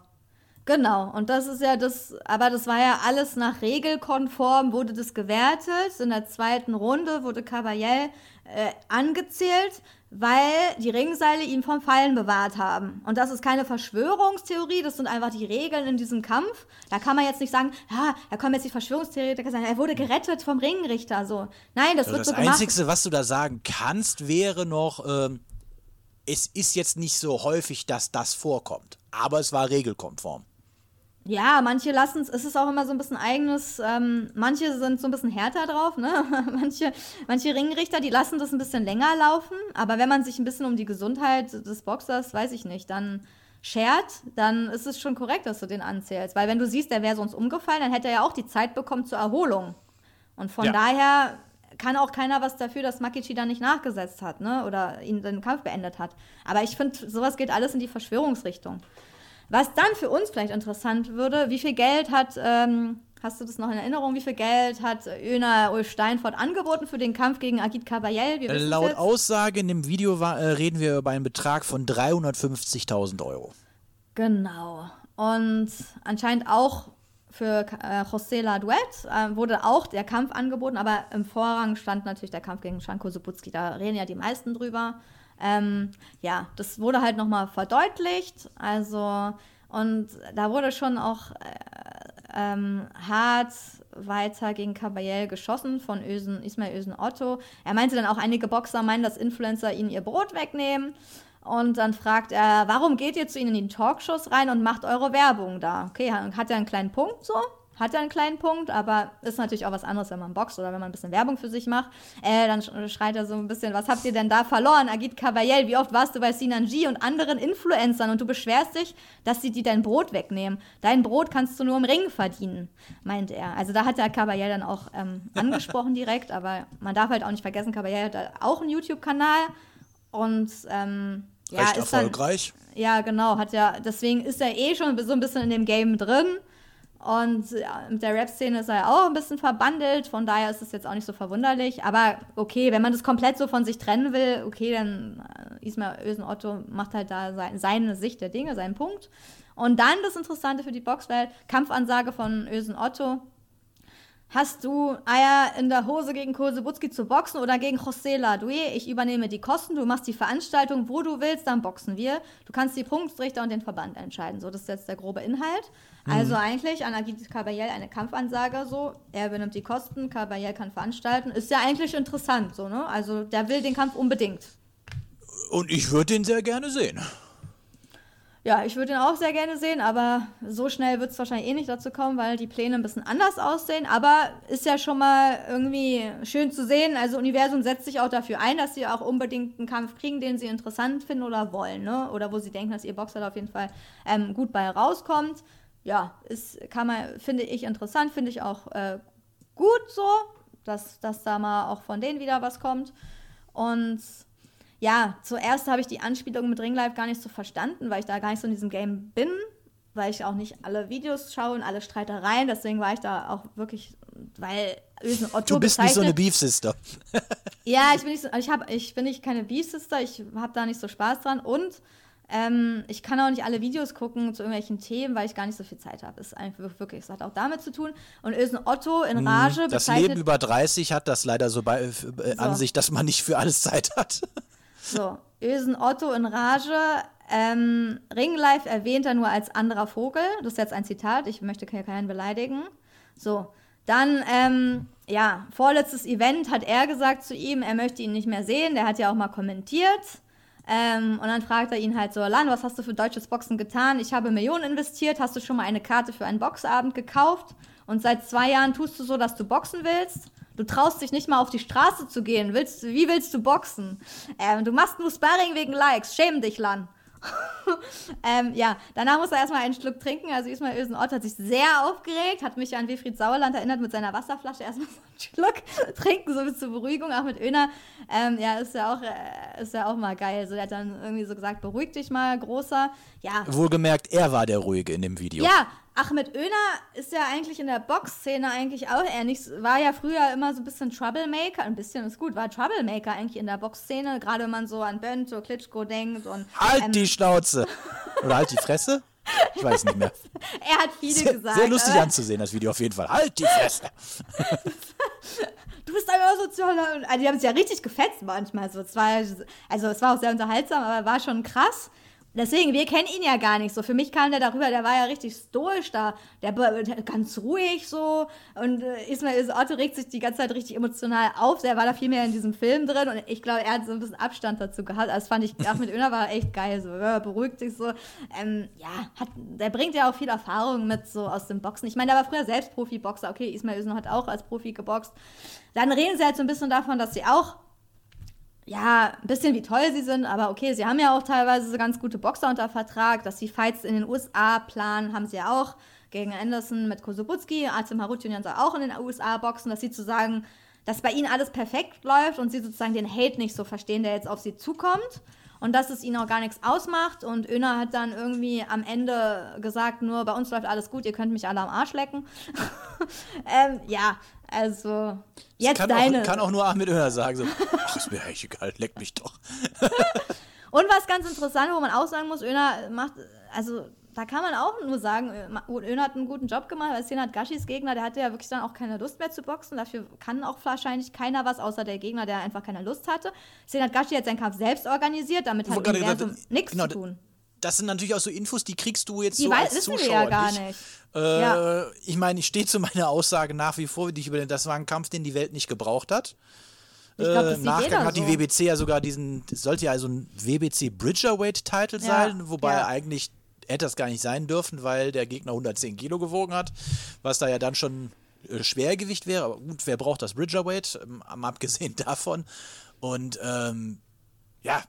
Genau, und das ist ja das, aber das war ja alles nach regelkonform, wurde das gewertet. In der zweiten Runde wurde Cavalier äh, angezählt, weil die Ringseile ihn vom Fallen bewahrt haben. Und das ist keine Verschwörungstheorie, das sind einfach die Regeln in diesem Kampf. Da kann man jetzt nicht sagen, ja, da kommen jetzt die Verschwörungstheoretiker sagen, er wurde gerettet vom Ringrichter. So, nein, das Also wird das so gemacht. Einzige, was du da sagen kannst, wäre noch, ähm, es ist jetzt nicht so häufig, dass das vorkommt. Aber es war regelkonform. Ja, manche lassen es, es ist auch immer so ein bisschen eigenes, ähm, manche sind so ein bisschen härter drauf, ne? manche, manche Ringrichter, die lassen das ein bisschen länger laufen, aber wenn man sich ein bisschen um die Gesundheit des Boxers, weiß ich nicht, dann schert, dann ist es schon korrekt, dass du den anzählst. Weil wenn du siehst, der wäre sonst umgefallen, dann hätte er ja auch die Zeit bekommen zur Erholung. Und von Ja. daher kann auch keiner was dafür, dass Makichi da nicht nachgesetzt hat, ne? Oder ihn den Kampf beendet hat. Aber ich finde, sowas geht alles in die Verschwörungsrichtung. Was dann für uns vielleicht interessant würde, wie viel Geld hat, ähm, hast du das noch in Erinnerung, wie viel Geld hat Öner Ulf Steinfort angeboten für den Kampf gegen Agit Kabayel? Wissen's Laut. Aussage in dem Video war, äh, reden wir über einen Betrag von 350.000 Euro. Genau. Und anscheinend auch für äh, José Laduet äh, wurde auch der Kampf angeboten, aber im Vorrang stand natürlich der Kampf gegen Shanko Subutski. Da reden ja die meisten drüber. Ähm, ja, das wurde halt nochmal verdeutlicht. Also, und da wurde schon auch äh, ähm, hart weiter gegen Kabayel geschossen von Ösen, Ismail Ösen Otto. Er meinte dann auch, einige Boxer meinen, dass Influencer ihnen ihr Brot wegnehmen. Und dann fragt er, warum geht ihr zu ihnen in die Talkshows rein und macht eure Werbung da? Okay, hat er einen kleinen Punkt so? Hat er einen kleinen Punkt, aber ist natürlich auch was anderes, wenn man boxt oder wenn man ein bisschen Werbung für sich macht. Äh, dann sch- schreit er so ein bisschen, was habt ihr denn da verloren? Agit Kabayel, wie oft warst du bei Sinan G und anderen Influencern und du beschwerst dich, dass sie dir dein Brot wegnehmen. Dein Brot kannst du nur im Ring verdienen, meint er. Also da hat der Kabayel dann auch ähm, angesprochen direkt, aber man darf halt auch nicht vergessen, Kabayel hat auch einen YouTube-Kanal und ähm, ja, Recht ist dann, erfolgreich. ja, genau, hat ja, deswegen ist er eh schon so ein bisschen in dem Game drin. Und mit der Rap-Szene ist er auch ein bisschen verbandelt, von daher ist es jetzt auch nicht so verwunderlich. Aber okay, wenn man das komplett so von sich trennen will, okay, dann äh, Ismail Ösen Otto macht halt da sein, seine Sicht der Dinge, seinen Punkt. Und dann das Interessante für die Boxwelt, Kampfansage von Ösen Otto. Hast du Eier in der Hose gegen Kosebutzki zu boxen oder gegen José Ladoué? Ich übernehme die Kosten, du machst die Veranstaltung, wo du willst, dann boxen wir. Du kannst die Punktrichter und den Verband entscheiden. So, das ist jetzt der grobe Inhalt. Also eigentlich an Agit Kabayel eine Kampfansage so. Er übernimmt die Kosten, Kabayel kann veranstalten. Ist ja eigentlich interessant, so, ne? Also der will den Kampf unbedingt. Und ich würde den sehr gerne sehen. Ja, ich würde ihn auch sehr gerne sehen, aber so schnell wird es wahrscheinlich eh nicht dazu kommen, weil die Pläne ein bisschen anders aussehen. Aber ist ja schon mal irgendwie schön zu sehen. Also Universum setzt sich auch dafür ein, dass sie auch unbedingt einen Kampf kriegen, den sie interessant finden oder wollen, ne? Oder wo sie denken, dass ihr Boxer da auf jeden Fall ähm, gut bei rauskommt. Ja, ist, kann man, finde ich interessant, finde ich auch äh, gut so, dass, dass da mal auch von denen wieder was kommt. Und ja, zuerst habe ich die Anspielung mit Ringlife gar nicht so verstanden, weil ich da gar nicht so in diesem Game bin, weil ich auch nicht alle Videos schaue und alle Streitereien. Deswegen war ich da auch wirklich, weil Ösen Otto Du bist nicht so eine bezeichnet- Beef Sister. ja, ich bin nicht, so, ich hab, ich bin nicht keine Beef Sister, ich habe da nicht so Spaß dran und ähm, ich kann auch nicht alle Videos gucken zu irgendwelchen Themen, weil ich gar nicht so viel Zeit habe. Ist einfach wirklich, es hat auch damit zu tun. Und Ösen Otto in Rage Das bezeichnet. Leben über 30 hat das leider so bei, äh, an So. sich, dass man nicht für alles Zeit hat. So, Ösen Otto in Rage. Ähm, Ringlife erwähnt er nur als anderer Vogel. Das ist jetzt ein Zitat. Ich möchte ke- keinen beleidigen. So, dann, ähm, ja, vorletztes Event hat er gesagt zu ihm, er möchte ihn nicht mehr sehen. Der hat ja auch mal kommentiert. Ähm, und dann fragt er ihn halt so, Lan, was hast du für deutsches Boxen getan? Ich habe Millionen investiert. Hast du schon mal eine Karte für einen Boxabend gekauft? Und seit zwei Jahren tust du so, dass du boxen willst? Du traust dich nicht mal auf die Straße zu gehen. Willst, wie willst du boxen? Ähm, du machst nur Sparring wegen Likes. Schäm dich, Lan. ähm, ja, danach muss er erstmal einen Schluck trinken. Also Ismail Ösen Ott hat sich sehr aufgeregt, hat mich an Wilfried Sauerland erinnert mit seiner Wasserflasche. Erstmal so einen Schluck trinken, so bis zur Beruhigung, auch mit Öner. Ähm, ja, ist ja, auch, äh, ist ja auch mal geil. So, der hat dann irgendwie so gesagt, beruhig dich mal, großer. Ja, Wohlgemerkt, er war der Ruhige in dem Video. ja, Ahmed Öner ist ja eigentlich in der Boxszene eigentlich auch nicht, war ja früher immer so ein bisschen Troublemaker, ein bisschen ist gut, war Troublemaker eigentlich in der Boxszene, gerade wenn man so an Bento, Klitschko denkt und Halt ähm, die Schnauze! Oder halt die Fresse? Ich weiß nicht mehr. er hat viele Sehr, gesagt. sehr lustig aber anzusehen, das Video auf jeden Fall. Halt die Fresse! Du bist einfach so toll. Also die haben es ja richtig gefetzt manchmal. So. Es war, also es war auch sehr unterhaltsam, aber war schon krass. Deswegen, wir kennen ihn ja gar nicht so. Für mich kam der darüber, der war ja richtig stoisch da. Der, der ganz ruhig so. Und äh, Ismail Otto regt sich die ganze Zeit richtig emotional auf. Der war da viel mehr in diesem Film drin und ich glaube, er hat so ein bisschen Abstand dazu gehabt. Also das fand ich, mit Öner war echt geil. So, ja, beruhigt sich so. Ähm, ja, hat, der bringt ja auch viel Erfahrung mit so aus dem Boxen. Ich meine, der war früher selbst Profi-Boxer. Okay, Ismail Özcan hat auch als Profi geboxt. Dann reden sie halt so ein bisschen davon, dass sie auch ja, ein bisschen wie toll sie sind, aber okay, sie haben ja auch teilweise so ganz gute Boxer unter Vertrag, dass sie Fights in den USA planen, haben sie ja auch gegen Anderson mit Kosobutski, Azim Harutjunian soll auch in den USA boxen, dass sie zu sagen, dass bei ihnen alles perfekt läuft und sie sozusagen den Hate nicht so verstehen, der jetzt auf sie zukommt. Und dass es ihnen auch gar nichts ausmacht. Und Öner hat dann irgendwie am Ende gesagt, nur bei uns läuft alles gut, ihr könnt mich alle am Arsch lecken. ähm, ja, also jetzt kann, deine. auch, kann auch nur Ahmed Öner sagen, so, ach, ist mir echt egal, leck mich doch. Und was ganz interessant, wo man auch sagen muss, Öner macht, also da kann man auch nur sagen, Öner hat einen guten Job gemacht, weil Senat Gashis Gegner, der hatte ja wirklich dann auch keine Lust mehr zu boxen. Dafür kann auch wahrscheinlich keiner was, außer der Gegner, der einfach keine Lust hatte. Senat Gashi hat seinen Kampf selbst organisiert, damit hat gesagt, nichts genau, zu tun. Das sind natürlich auch so Infos, die kriegst du jetzt Die so als wissen wir Zuschauer ja gar nicht. nicht. Äh, Ja. Ich meine, ich stehe zu meiner Aussage nach wie vor, die ich über das war ein Kampf, den die Welt nicht gebraucht hat. Glaub, Äh, Nachgang hat die so. WBC ja sogar diesen, sollte ja also ein WBC Bridgerweight-Title Ja, sein, wobei ja. eigentlich hätte das gar nicht sein dürfen, weil der Gegner 110 Kilo gewogen hat, was da ja dann schon äh, Schwergewicht wäre. Aber gut, wer braucht das Bridgerweight? Ähm, abgesehen davon. Und ähm, ja,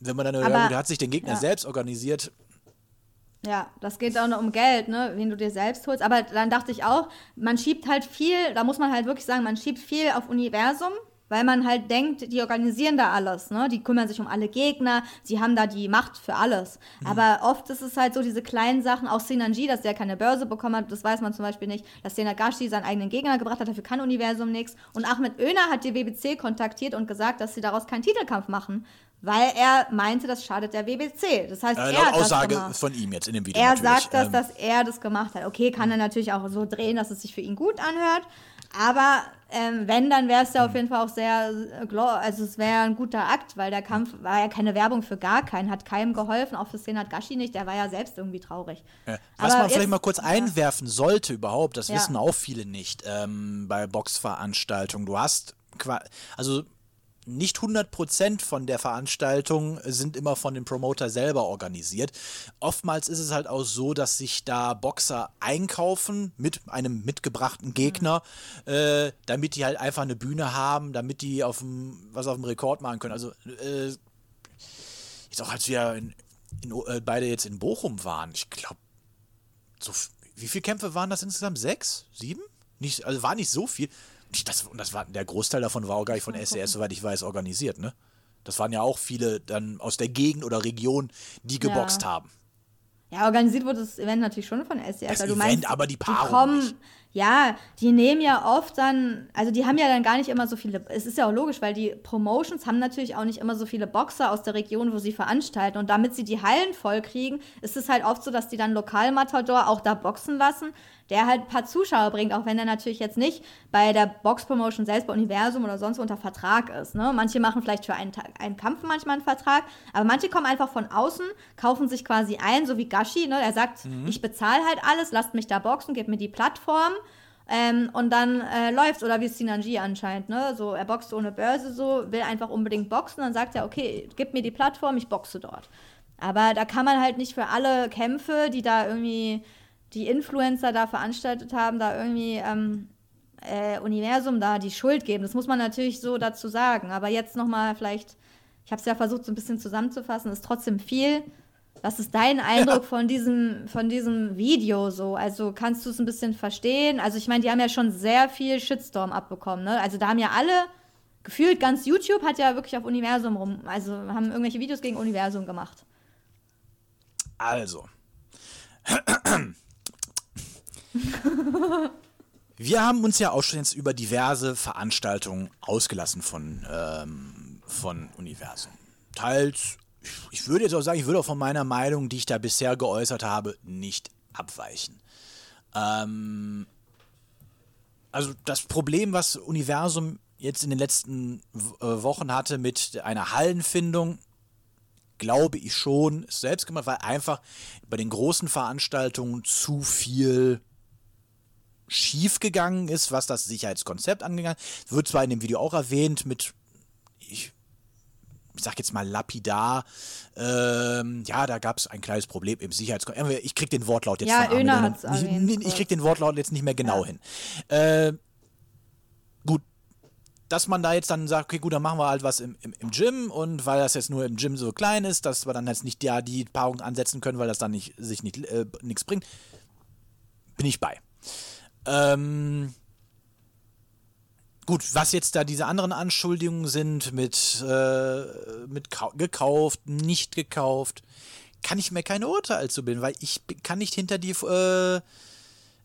wenn man dann, ja, Aber- gut, der hat sich den Gegner ja. selbst organisiert. Ja, das geht auch nur um Geld, ne, wen du dir selbst holst. Aber dann dachte ich auch, man schiebt halt viel, da muss man halt wirklich sagen, man schiebt viel auf Universum, weil man halt denkt, die organisieren da alles, ne? Die kümmern sich um alle Gegner, sie haben da die Macht für alles. Aber oft ist es halt so, diese kleinen Sachen, auch Sinanji, dass der keine Börse bekommen hat, das weiß man zum Beispiel nicht, dass Senagashi seinen eigenen Gegner gebracht hat, dafür kann Universum nichts. Und Ahmed Öner hat die WBC kontaktiert und gesagt, dass sie daraus keinen Titelkampf machen, weil er meinte, das schadet der WBC. Das heißt, Äh, er das Aussage gemacht. von ihm jetzt in dem Video. Er natürlich. sagt das, Ähm, dass er das gemacht hat. Okay, kann er natürlich auch so drehen, dass es sich für ihn gut anhört. Aber ähm, wenn, dann wäre es ja auf jeden Fall auch sehr, äh, also es wäre ein guter Akt, weil der Kampf war ja keine Werbung für gar keinen, hat keinem geholfen, auch für Senat Gashi nicht, der war ja selbst irgendwie traurig. Ja. Was Aber man vielleicht mal kurz ja. einwerfen sollte überhaupt, das Ja. wissen auch viele nicht ähm, bei Boxveranstaltungen. Du hast, also nicht 100% von der Veranstaltung sind immer von dem Promoter selber organisiert. Oftmals ist es halt auch so, dass sich da Boxer einkaufen mit einem mitgebrachten Gegner, äh, damit die halt einfach eine Bühne haben, damit die auf dem, was auf dem Rekord machen können. Also äh, jetzt auch als wir in, in, äh, beide jetzt in Bochum waren, ich glaube, so, wie viele Kämpfe waren das insgesamt? Sechs? Sieben? Nicht, also war nicht so viel. Das, und das war, der Großteil davon war auch gar nicht von SES, soweit ich weiß, organisiert, ne? Das waren ja auch viele dann aus der Gegend oder Region, die geboxt haben. Ja, organisiert wurde das Event natürlich schon von SES. Das du Event, meinst, aber die Paarung kommen, nicht. Ja, die nehmen ja oft dann, also die haben ja dann gar nicht immer so viele, es ist ja auch logisch, weil die Promotions haben natürlich auch nicht immer so viele Boxer aus der Region, wo sie veranstalten. Und damit sie die Hallen voll kriegen, ist es halt oft so, dass die dann Lokalmatador auch da boxen lassen, der halt ein paar Zuschauer bringt, auch wenn er natürlich jetzt nicht bei der Box-Promotion selbst bei Universum oder sonst unter Vertrag ist. Ne? Manche machen vielleicht für einen, Tag, einen Kampf manchmal einen Vertrag, aber manche kommen einfach von außen, kaufen sich quasi ein, so wie Gashi, ne? er sagt, ich bezahle halt alles, lasst mich da boxen, gebt mir die Plattform. Ähm, und dann äh, läuft's, oder wie Sinanji anscheinend, ne? So, er boxt ohne Börse so, will einfach unbedingt boxen, dann sagt er, okay, gib mir die Plattform, ich boxe dort. Aber da kann man halt nicht für alle Kämpfe, die da irgendwie die Influencer da veranstaltet haben, da irgendwie ähm, äh, Universum da die Schuld geben. Das muss man natürlich so dazu sagen. Aber jetzt nochmal vielleicht, ich habe es ja versucht, so ein bisschen zusammenzufassen, ist trotzdem viel. Was ist dein Eindruck von, diesem, von diesem Video so? Also kannst du es ein bisschen verstehen? Also ich meine, die haben ja schon sehr viel Shitstorm abbekommen. Ne? Also da haben ja alle, gefühlt ganz YouTube hat ja wirklich auf Universum rum, also haben irgendwelche Videos gegen Universum gemacht. Also. Wir haben uns ja auch schon jetzt über diverse Veranstaltungen ausgelassen von, ähm, von Universum. Teils ich würde jetzt auch sagen, ich würde auch von meiner Meinung, die ich da bisher geäußert habe, nicht abweichen. Ähm, also das Problem, was Universum jetzt in den letzten äh, Wochen hatte mit einer Hallenfindung, glaube ich schon, ist selbst gemacht, weil einfach bei den großen Veranstaltungen zu viel schiefgegangen ist, was das Sicherheitskonzept angegangen Wird zwar in dem Video auch erwähnt mit, ich, ich sag jetzt mal lapidar, ähm, ja, da gab es ein kleines Problem im Sicherheitskonzept. Ich krieg den Wortlaut jetzt ja, Öner hat's ich, erwähnt, ich krieg den Wortlaut jetzt nicht mehr genau Ja. hin. Äh, gut, dass man da jetzt dann sagt, okay, gut, dann machen wir halt was im, im, im Gym und weil das jetzt nur im Gym so klein ist, dass wir dann jetzt nicht ja, die Paarung ansetzen können, weil das dann nicht, sich nicht äh, nichts bringt, bin ich bei. Ähm, gut, was jetzt da diese anderen Anschuldigungen sind mit, äh, mit kau- gekauft, nicht gekauft, kann ich mir keine Urteile zu bilden, weil ich kann nicht hinter die äh,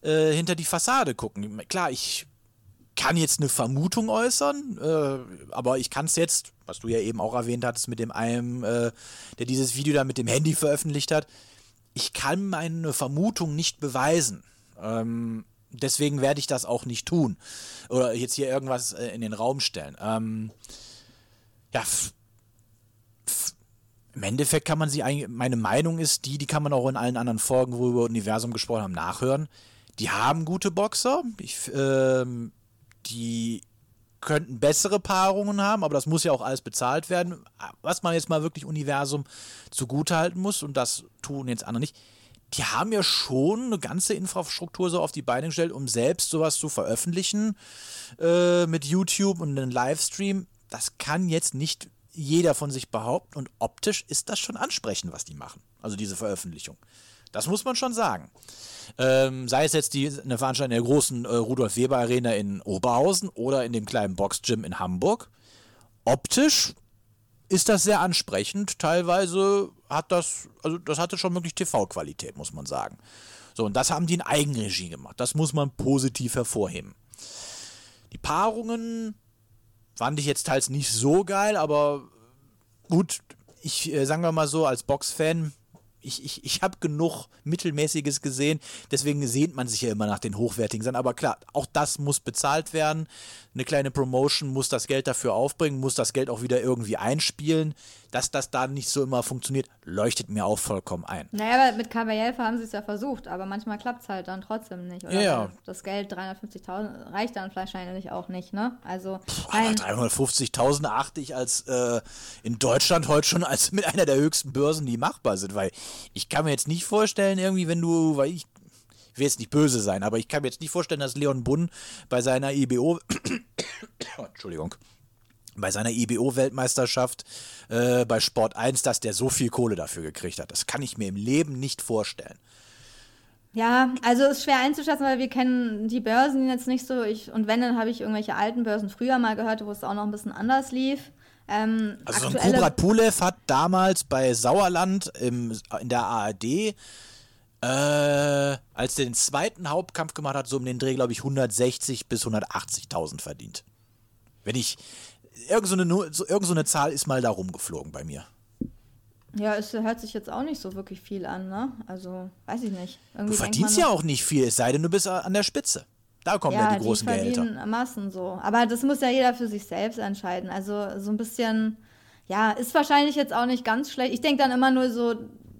äh, hinter die Fassade gucken. Klar, ich kann jetzt eine Vermutung äußern, äh, aber ich kann es jetzt, was du ja eben auch erwähnt hattest, mit dem einen, äh, der dieses Video da mit dem Handy veröffentlicht hat, ich kann meine Vermutung nicht beweisen. Ähm, deswegen werde ich das auch nicht tun. Oder jetzt hier irgendwas äh, in den Raum stellen. Ähm, ja, im Endeffekt kann man sie eigentlich, meine Meinung ist die, die kann man auch in allen anderen Folgen, wo wir über Universum gesprochen haben, nachhören. Die haben gute Boxer. Ich, ähm, die könnten bessere Paarungen haben, aber das muss ja auch alles bezahlt werden. Was man jetzt mal wirklich Universum zugutehalten muss, und das tun jetzt andere nicht, die haben ja schon eine ganze Infrastruktur so auf die Beine gestellt, um selbst sowas zu veröffentlichen äh, mit YouTube und einem Livestream. Das kann jetzt nicht jeder von sich behaupten und optisch ist das schon ansprechend, was die machen. Also diese Veröffentlichung. Das muss man schon sagen. Ähm, sei es jetzt die, eine Veranstaltung in der großen äh, Rudolf Weber Arena in Oberhausen oder in dem kleinen Boxgym in Hamburg. Optisch ist das sehr ansprechend. Teilweise hat das, also das hatte schon wirklich TV-Qualität, muss man sagen. So, und das haben die in Eigenregie gemacht. Das muss man positiv hervorheben. Die Paarungen fand ich jetzt teils nicht so geil, aber gut, ich äh, sagen wir mal so, als Boxfan, ich, ich, ich habe genug Mittelmäßiges gesehen, deswegen sehnt man sich ja immer nach den hochwertigen Sachen. Aber klar, auch das muss bezahlt werden. Eine kleine Promotion muss das Geld dafür aufbringen, muss das Geld auch wieder irgendwie einspielen. Dass das da nicht so immer funktioniert, leuchtet mir auch vollkommen ein. Naja, aber mit Caballelfe haben sie es ja versucht, aber manchmal klappt es halt dann trotzdem nicht. Oder Ja. Das Geld 350.000 reicht dann wahrscheinlich auch nicht, ne? Also, Aber nein, 350.000 achte ich als äh, in Deutschland heute schon als mit einer der höchsten Börsen, die machbar sind, weil ich kann mir jetzt nicht vorstellen, irgendwie, wenn du, weil ich, ich will jetzt nicht böse sein, aber ich kann mir jetzt nicht vorstellen, dass Leon Bunn bei seiner IBO, Entschuldigung, bei seiner IBO-Weltmeisterschaft äh, bei Sport 1, dass der so viel Kohle dafür gekriegt hat. Das kann ich mir im Leben nicht vorstellen. Ja, also ist schwer einzuschätzen, weil wir kennen die Börsen jetzt nicht so. Ich, und wenn, dann habe ich irgendwelche alten Börsen früher mal gehört, wo es auch noch ein bisschen anders lief. Ähm, Also so ein Kubrat Pulev hat damals bei Sauerland im, in der ARD, äh, als er den zweiten Hauptkampf gemacht hat, so um den Dreh, glaube ich, 160 bis 180.000 verdient. Wenn ich, irgend so, eine, irgend so eine Zahl ist mal da rumgeflogen bei mir. Ja, es hört sich jetzt auch nicht so wirklich viel an, ne? Also, weiß ich nicht. Du Irgendwie denkt verdienst ja auch nicht viel, es sei denn, du bist an der Spitze. Da kommen ja, die großen die Gehälter. Massen so. Aber das muss ja jeder für sich selbst entscheiden. Also so ein bisschen, ja, ist wahrscheinlich jetzt auch nicht ganz schlecht. Ich denke dann immer nur so,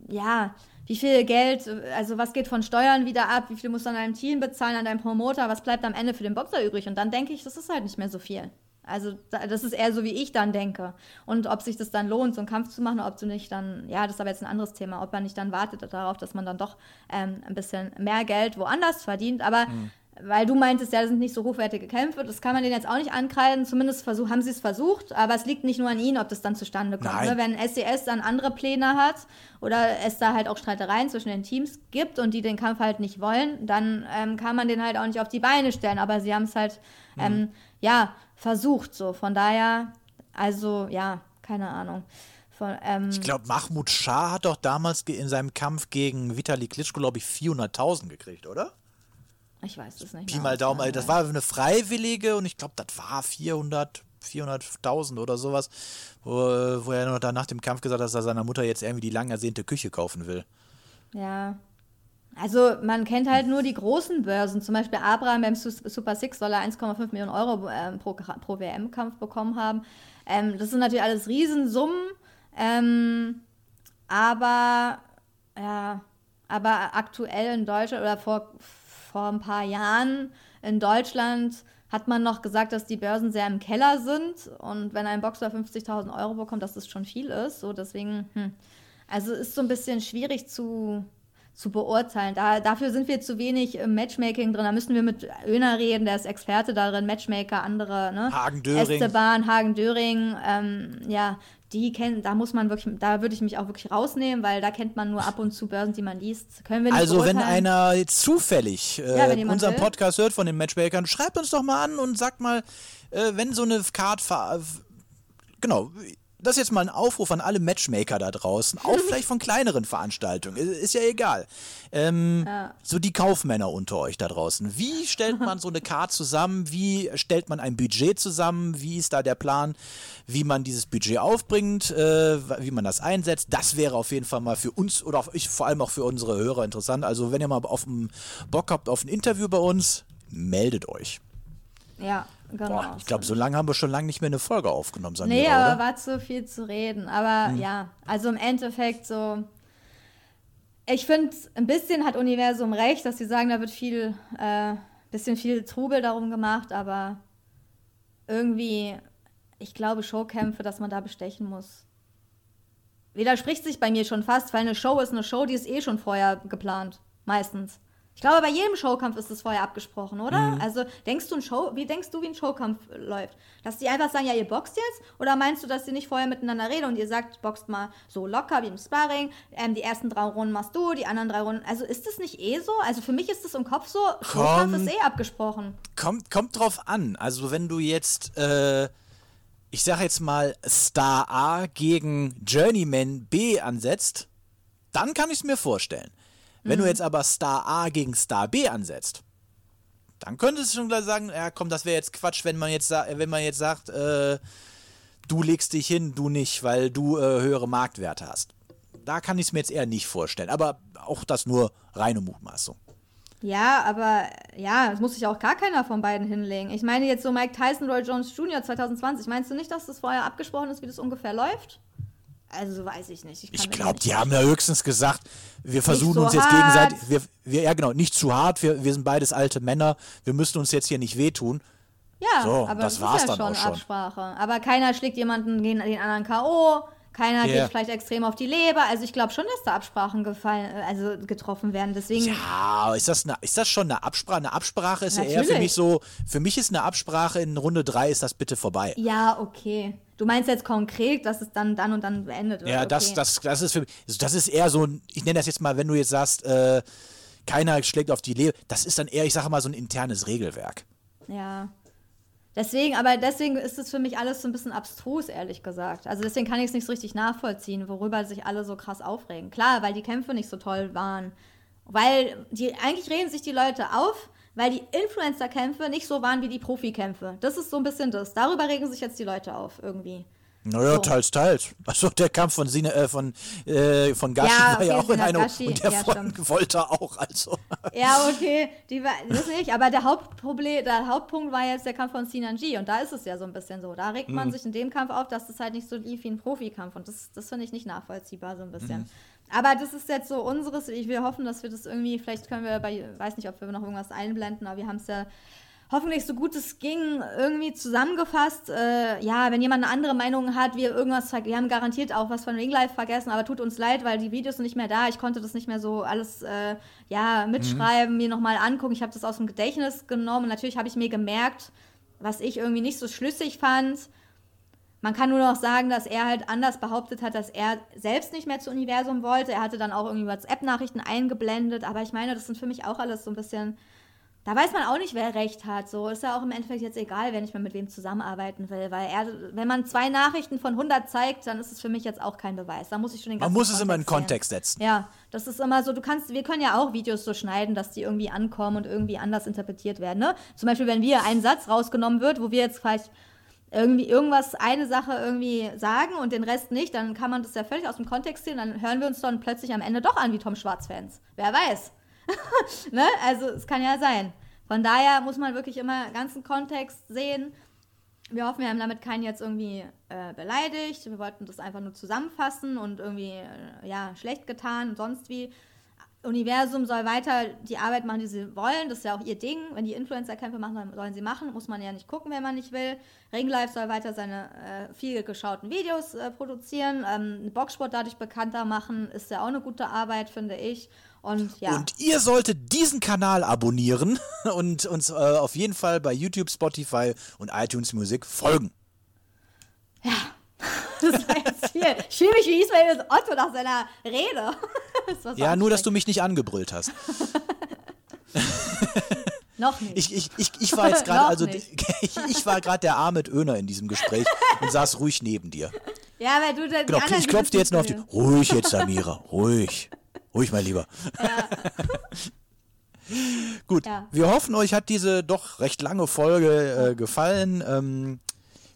ja, wie viel Geld, also was geht von Steuern wieder ab, wie viel musst du an deinem Team bezahlen, an deinem Promoter, was bleibt am Ende für den Boxer übrig? Und dann denke ich, das ist halt nicht mehr so viel. Also da- das ist eher so, wie ich dann denke. Und ob sich das dann lohnt, so einen Kampf zu machen, ob du nicht dann, ja, das ist aber jetzt ein anderes Thema, ob man nicht dann wartet darauf, dass man dann doch ähm, ein bisschen mehr Geld woanders verdient. Aber weil du meintest, ja, das sind nicht so hochwertige Kämpfe, das kann man denen jetzt auch nicht ankreiden. Zumindest versuch, haben sie es versucht, aber es liegt nicht nur an ihnen, ob das dann zustande kommt. Ne? Wenn SES dann andere Pläne hat oder es da halt auch Streitereien zwischen den Teams gibt und die den Kampf halt nicht wollen, dann ähm, kann man den halt auch nicht auf die Beine stellen. Aber sie haben es halt, ähm, ja, versucht so. Von daher, also, ja, keine Ahnung. Von, ähm, Ich glaube, Mahmoud Shah hat doch damals in seinem Kampf gegen Vitali Klitschko, glaube ich, 400.000 gekriegt, oder? ich weiß es nicht. Pi mal Daumen, auswendig. das war eine freiwillige und ich glaube, das war 400, 400.000 oder sowas, wo, wo er noch da nach dem Kampf gesagt hat, dass er seiner Mutter jetzt irgendwie die lang ersehnte Küche kaufen will. Ja. Also man kennt halt nur die großen Börsen. Zum Beispiel Abraham beim Super Six soll er 1,5 Millionen Euro ähm, pro, pro WM-Kampf bekommen haben. Ähm, das sind natürlich alles Riesensummen. Ähm, aber ja, aber aktuell in Deutschland oder vor, vor ein paar Jahren in Deutschland hat man noch gesagt, dass die Börsen sehr im Keller sind und wenn ein Boxer 50.000 Euro bekommt, dass das schon viel ist. So deswegen, hm. also ist so ein bisschen schwierig zu zu beurteilen. Da, dafür sind wir zu wenig im Matchmaking drin. Da müssen wir mit Öner reden, der ist Experte darin, Matchmaker, andere, ne? Hagen-Döring. Esteban, Hagen-Döring, ähm, ja, die kennen, da muss man wirklich, da würde ich mich auch wirklich rausnehmen, weil da kennt man nur ab und zu Börsen, die man liest. Können wir nicht Also wenn einer zufällig äh, ja, unseren will. Podcast hört von den Matchmakern, schreibt uns doch mal an und sagt mal, äh, wenn so eine Card genau, das ist jetzt mal ein Aufruf an alle Matchmaker da draußen, auch vielleicht von kleineren Veranstaltungen, ist ja egal. Ähm, ja. So die Kaufmänner unter euch da draußen. Wie stellt man so eine Card zusammen? Wie stellt man ein Budget zusammen? Wie ist da der Plan, wie man dieses Budget aufbringt, äh, wie man das einsetzt? Das wäre auf jeden Fall mal für uns oder ich, vor allem auch für unsere Hörer interessant. Also wenn ihr mal auf Bock habt auf ein Interview bei uns, meldet euch. Ja, genau. Boah, ich glaube, so lange haben wir schon lange nicht mehr eine Folge aufgenommen, Samira, Nee, aber oder? war zu viel zu reden. Aber hm. ja, also im Endeffekt so. Ich finde, ein bisschen hat Universum recht, dass sie sagen, da wird viel, äh, bisschen viel Trubel darum gemacht, aber irgendwie, ich glaube, Showkämpfe, dass man da bestechen muss. Widerspricht sich bei mir schon fast, weil eine Show ist eine Show, die ist eh schon vorher geplant. Meistens. Ich glaube, bei jedem Showkampf ist das vorher abgesprochen, oder? Mhm. Also denkst du ein Show, wie denkst du, wie ein Showkampf läuft? Dass die einfach sagen, ja, ihr boxt jetzt? Oder meinst du, dass sie nicht vorher miteinander reden und ihr sagt, boxt mal so locker wie im Sparring, ähm, die ersten drei Runden machst du, die anderen drei Runden. Also ist das nicht eh so? Also für mich ist das im Kopf so, Showkampf Komm, ist eh abgesprochen. Kommt, kommt drauf an. Also wenn du jetzt, äh, ich sag jetzt mal, Star A gegen Journeyman B ansetzt, dann kann ich es mir vorstellen. Wenn mhm. du jetzt aber Star A gegen Star B ansetzt, dann könntest du schon gleich sagen, ja komm, das wäre jetzt Quatsch, wenn man jetzt, wenn man jetzt sagt, äh, du legst dich hin, du nicht, weil du äh, höhere Marktwerte hast. Da kann ich es mir jetzt eher nicht vorstellen. Aber auch das nur reine Mutmaßung. Ja, aber ja, es muss sich auch gar keiner von beiden hinlegen. Ich meine jetzt so Mike Tyson, Roy Jones Jr. 2020. Meinst du nicht, dass das vorher abgesprochen ist, wie das ungefähr läuft? Also weiß ich nicht. Ich, ich glaube, die haben ja höchstens gesagt, wir versuchen so uns jetzt hart. gegenseitig, wir, wir, ja genau, nicht zu hart, wir, wir sind beides alte Männer, wir müssen uns jetzt hier nicht wehtun. Ja, so, aber das, das war's ist ja dann schon auch Absprache. Aber keiner schlägt jemanden gegen den anderen K.O., keiner yeah. geht vielleicht extrem auf die Leber. Also ich glaube schon, dass da Absprachen gefallen, also getroffen werden. Deswegen. Ja, ist das, eine, ist das schon eine Absprache? Eine Absprache ist Natürlich. ja eher für mich so, für mich ist eine Absprache in Runde 3 ist das bitte vorbei. Ja, okay. Du meinst jetzt konkret, dass es dann dann und dann beendet wird? Ja, okay. das, das, das ist für mich, das ist eher so, ich nenne das jetzt mal, wenn du jetzt sagst, äh, keiner schlägt auf die Leber, das ist dann eher, ich sage mal, so ein internes Regelwerk. Ja. Deswegen, aber deswegen ist es für mich alles so ein bisschen abstrus, ehrlich gesagt. Also deswegen kann ich es nicht so richtig nachvollziehen, worüber sich alle so krass aufregen. Klar, weil die Kämpfe nicht so toll waren. Weil die, eigentlich reden sich die Leute auf, weil die Influencer-Kämpfe nicht so waren wie die Profikämpfe. Das ist so ein bisschen das. Darüber regen sich jetzt die Leute auf, irgendwie. Naja, so. teils, teils. Also der Kampf von Sine, äh, von, äh, von Gashi ja, okay, war ja auch in einer Gashi, und der ja, von Wolter auch, also. Ja, okay, die war, das nicht, aber der Hauptproblem, der Hauptpunkt war jetzt der Kampf von Sinanji und da ist es ja so ein bisschen so. Da regt man mhm. sich in dem Kampf auf, dass das halt nicht so lief wie ein Profikampf und das, das finde ich nicht nachvollziehbar so ein bisschen. Mhm. Aber das ist jetzt so unseres, ich will hoffen, dass wir das irgendwie, vielleicht können wir bei, weiß nicht, ob wir noch irgendwas einblenden, aber wir haben es ja hoffentlich so gut es ging irgendwie zusammengefasst. Äh, ja, wenn jemand eine andere Meinung hat, wir irgendwas, wir haben garantiert auch was von Ringlife vergessen, aber tut uns leid, weil die Videos sind nicht mehr da. Ich konnte das nicht mehr so alles, äh, ja, mitschreiben, mhm. mir nochmal angucken. Ich habe das aus dem Gedächtnis genommen. Natürlich habe ich mir gemerkt, was ich irgendwie nicht so schlüssig fand. Man kann nur noch sagen, dass er halt anders behauptet hat, dass er selbst nicht mehr zu Universum wollte. Er hatte dann auch irgendwie WhatsApp-Nachrichten eingeblendet, aber ich meine, das sind für mich auch alles so ein bisschen. Da weiß man auch nicht, wer recht hat. So ist ja auch im Endeffekt jetzt egal, wenn ich mal mit wem zusammenarbeiten will, weil er, wenn man zwei Nachrichten von 100 zeigt, dann ist es für mich jetzt auch kein Beweis. Da muss ich schon den ganzen Man muss Kontext es immer in Kontext setzen. Ja, das ist immer so. Du kannst, wir können ja auch Videos so schneiden, dass die irgendwie ankommen und irgendwie anders interpretiert werden. Ne? Zum Beispiel, wenn wir ein Satz rausgenommen wird, wo wir jetzt vielleicht irgendwie irgendwas, eine Sache irgendwie sagen und den Rest nicht, dann kann man das ja völlig aus dem Kontext ziehen, dann hören wir uns dann plötzlich am Ende doch an wie Tom Schwarz-Fans. Wer weiß. ne? Also es kann ja sein. Von daher muss man wirklich immer ganzen Kontext sehen. Wir hoffen, wir haben damit keinen jetzt irgendwie äh, beleidigt. Wir wollten das einfach nur zusammenfassen und irgendwie äh, ja schlecht getan und sonst wie. Universum soll weiter die Arbeit machen, die sie wollen. Das ist ja auch ihr Ding. Wenn die Influencer-Kämpfe machen, sollen sie machen. Muss man ja nicht gucken, wenn man nicht will. Ringlife soll weiter seine äh, viel geschauten Videos äh, produzieren. Ähm, Boxsport dadurch bekannter machen, ist ja auch eine gute Arbeit, finde ich. Und, ja. und ihr solltet diesen Kanal abonnieren und uns äh, auf jeden Fall bei YouTube, Spotify und iTunes Music folgen. Ja, das war jetzt viel. Ich fühle mich wie Ismail Otto nach seiner Rede. ja, nur, dass du mich nicht angebrüllt hast. Noch nicht. Ich, ich, ich, ich war jetzt gerade, also ich, ich war gerade der Ahmed Öner in diesem Gespräch und saß ruhig neben dir. Ja, weil du dann. Genau, ich klopfe dir jetzt noch auf die. Ruhig jetzt, Samira, ruhig. Ruhig, mein Lieber. Ja. Gut, ja. wir hoffen, euch hat diese doch recht lange Folge äh, gefallen. Ähm,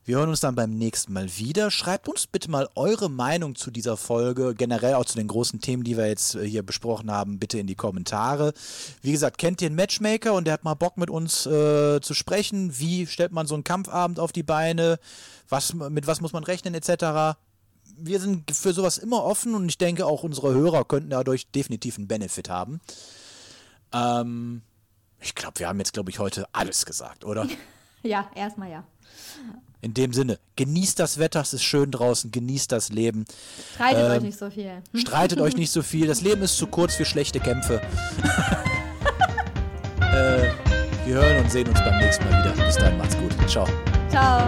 wir hören uns dann beim nächsten Mal wieder. Schreibt uns bitte mal eure Meinung zu dieser Folge, generell auch zu den großen Themen, die wir jetzt äh, hier besprochen haben, bitte in die Kommentare. Wie gesagt, kennt ihr einen Matchmaker und der hat mal Bock mit uns äh, zu sprechen? Wie stellt man so einen Kampfabend auf die Beine? Was, mit was muss man rechnen, etc.? Wir sind für sowas immer offen und ich denke, auch unsere Hörer könnten dadurch definitiv einen Benefit haben. Ähm, ich glaube, wir haben jetzt, glaube ich, heute alles gesagt, oder? Ja, erstmal ja. In dem Sinne, genießt das Wetter, es ist schön draußen, genießt das Leben. Streitet ähm, euch nicht so viel. Streitet euch nicht so viel. Das Leben ist zu kurz für schlechte Kämpfe. äh, wir hören und sehen uns beim nächsten Mal wieder. Bis dann, macht's gut. Ciao. Ciao.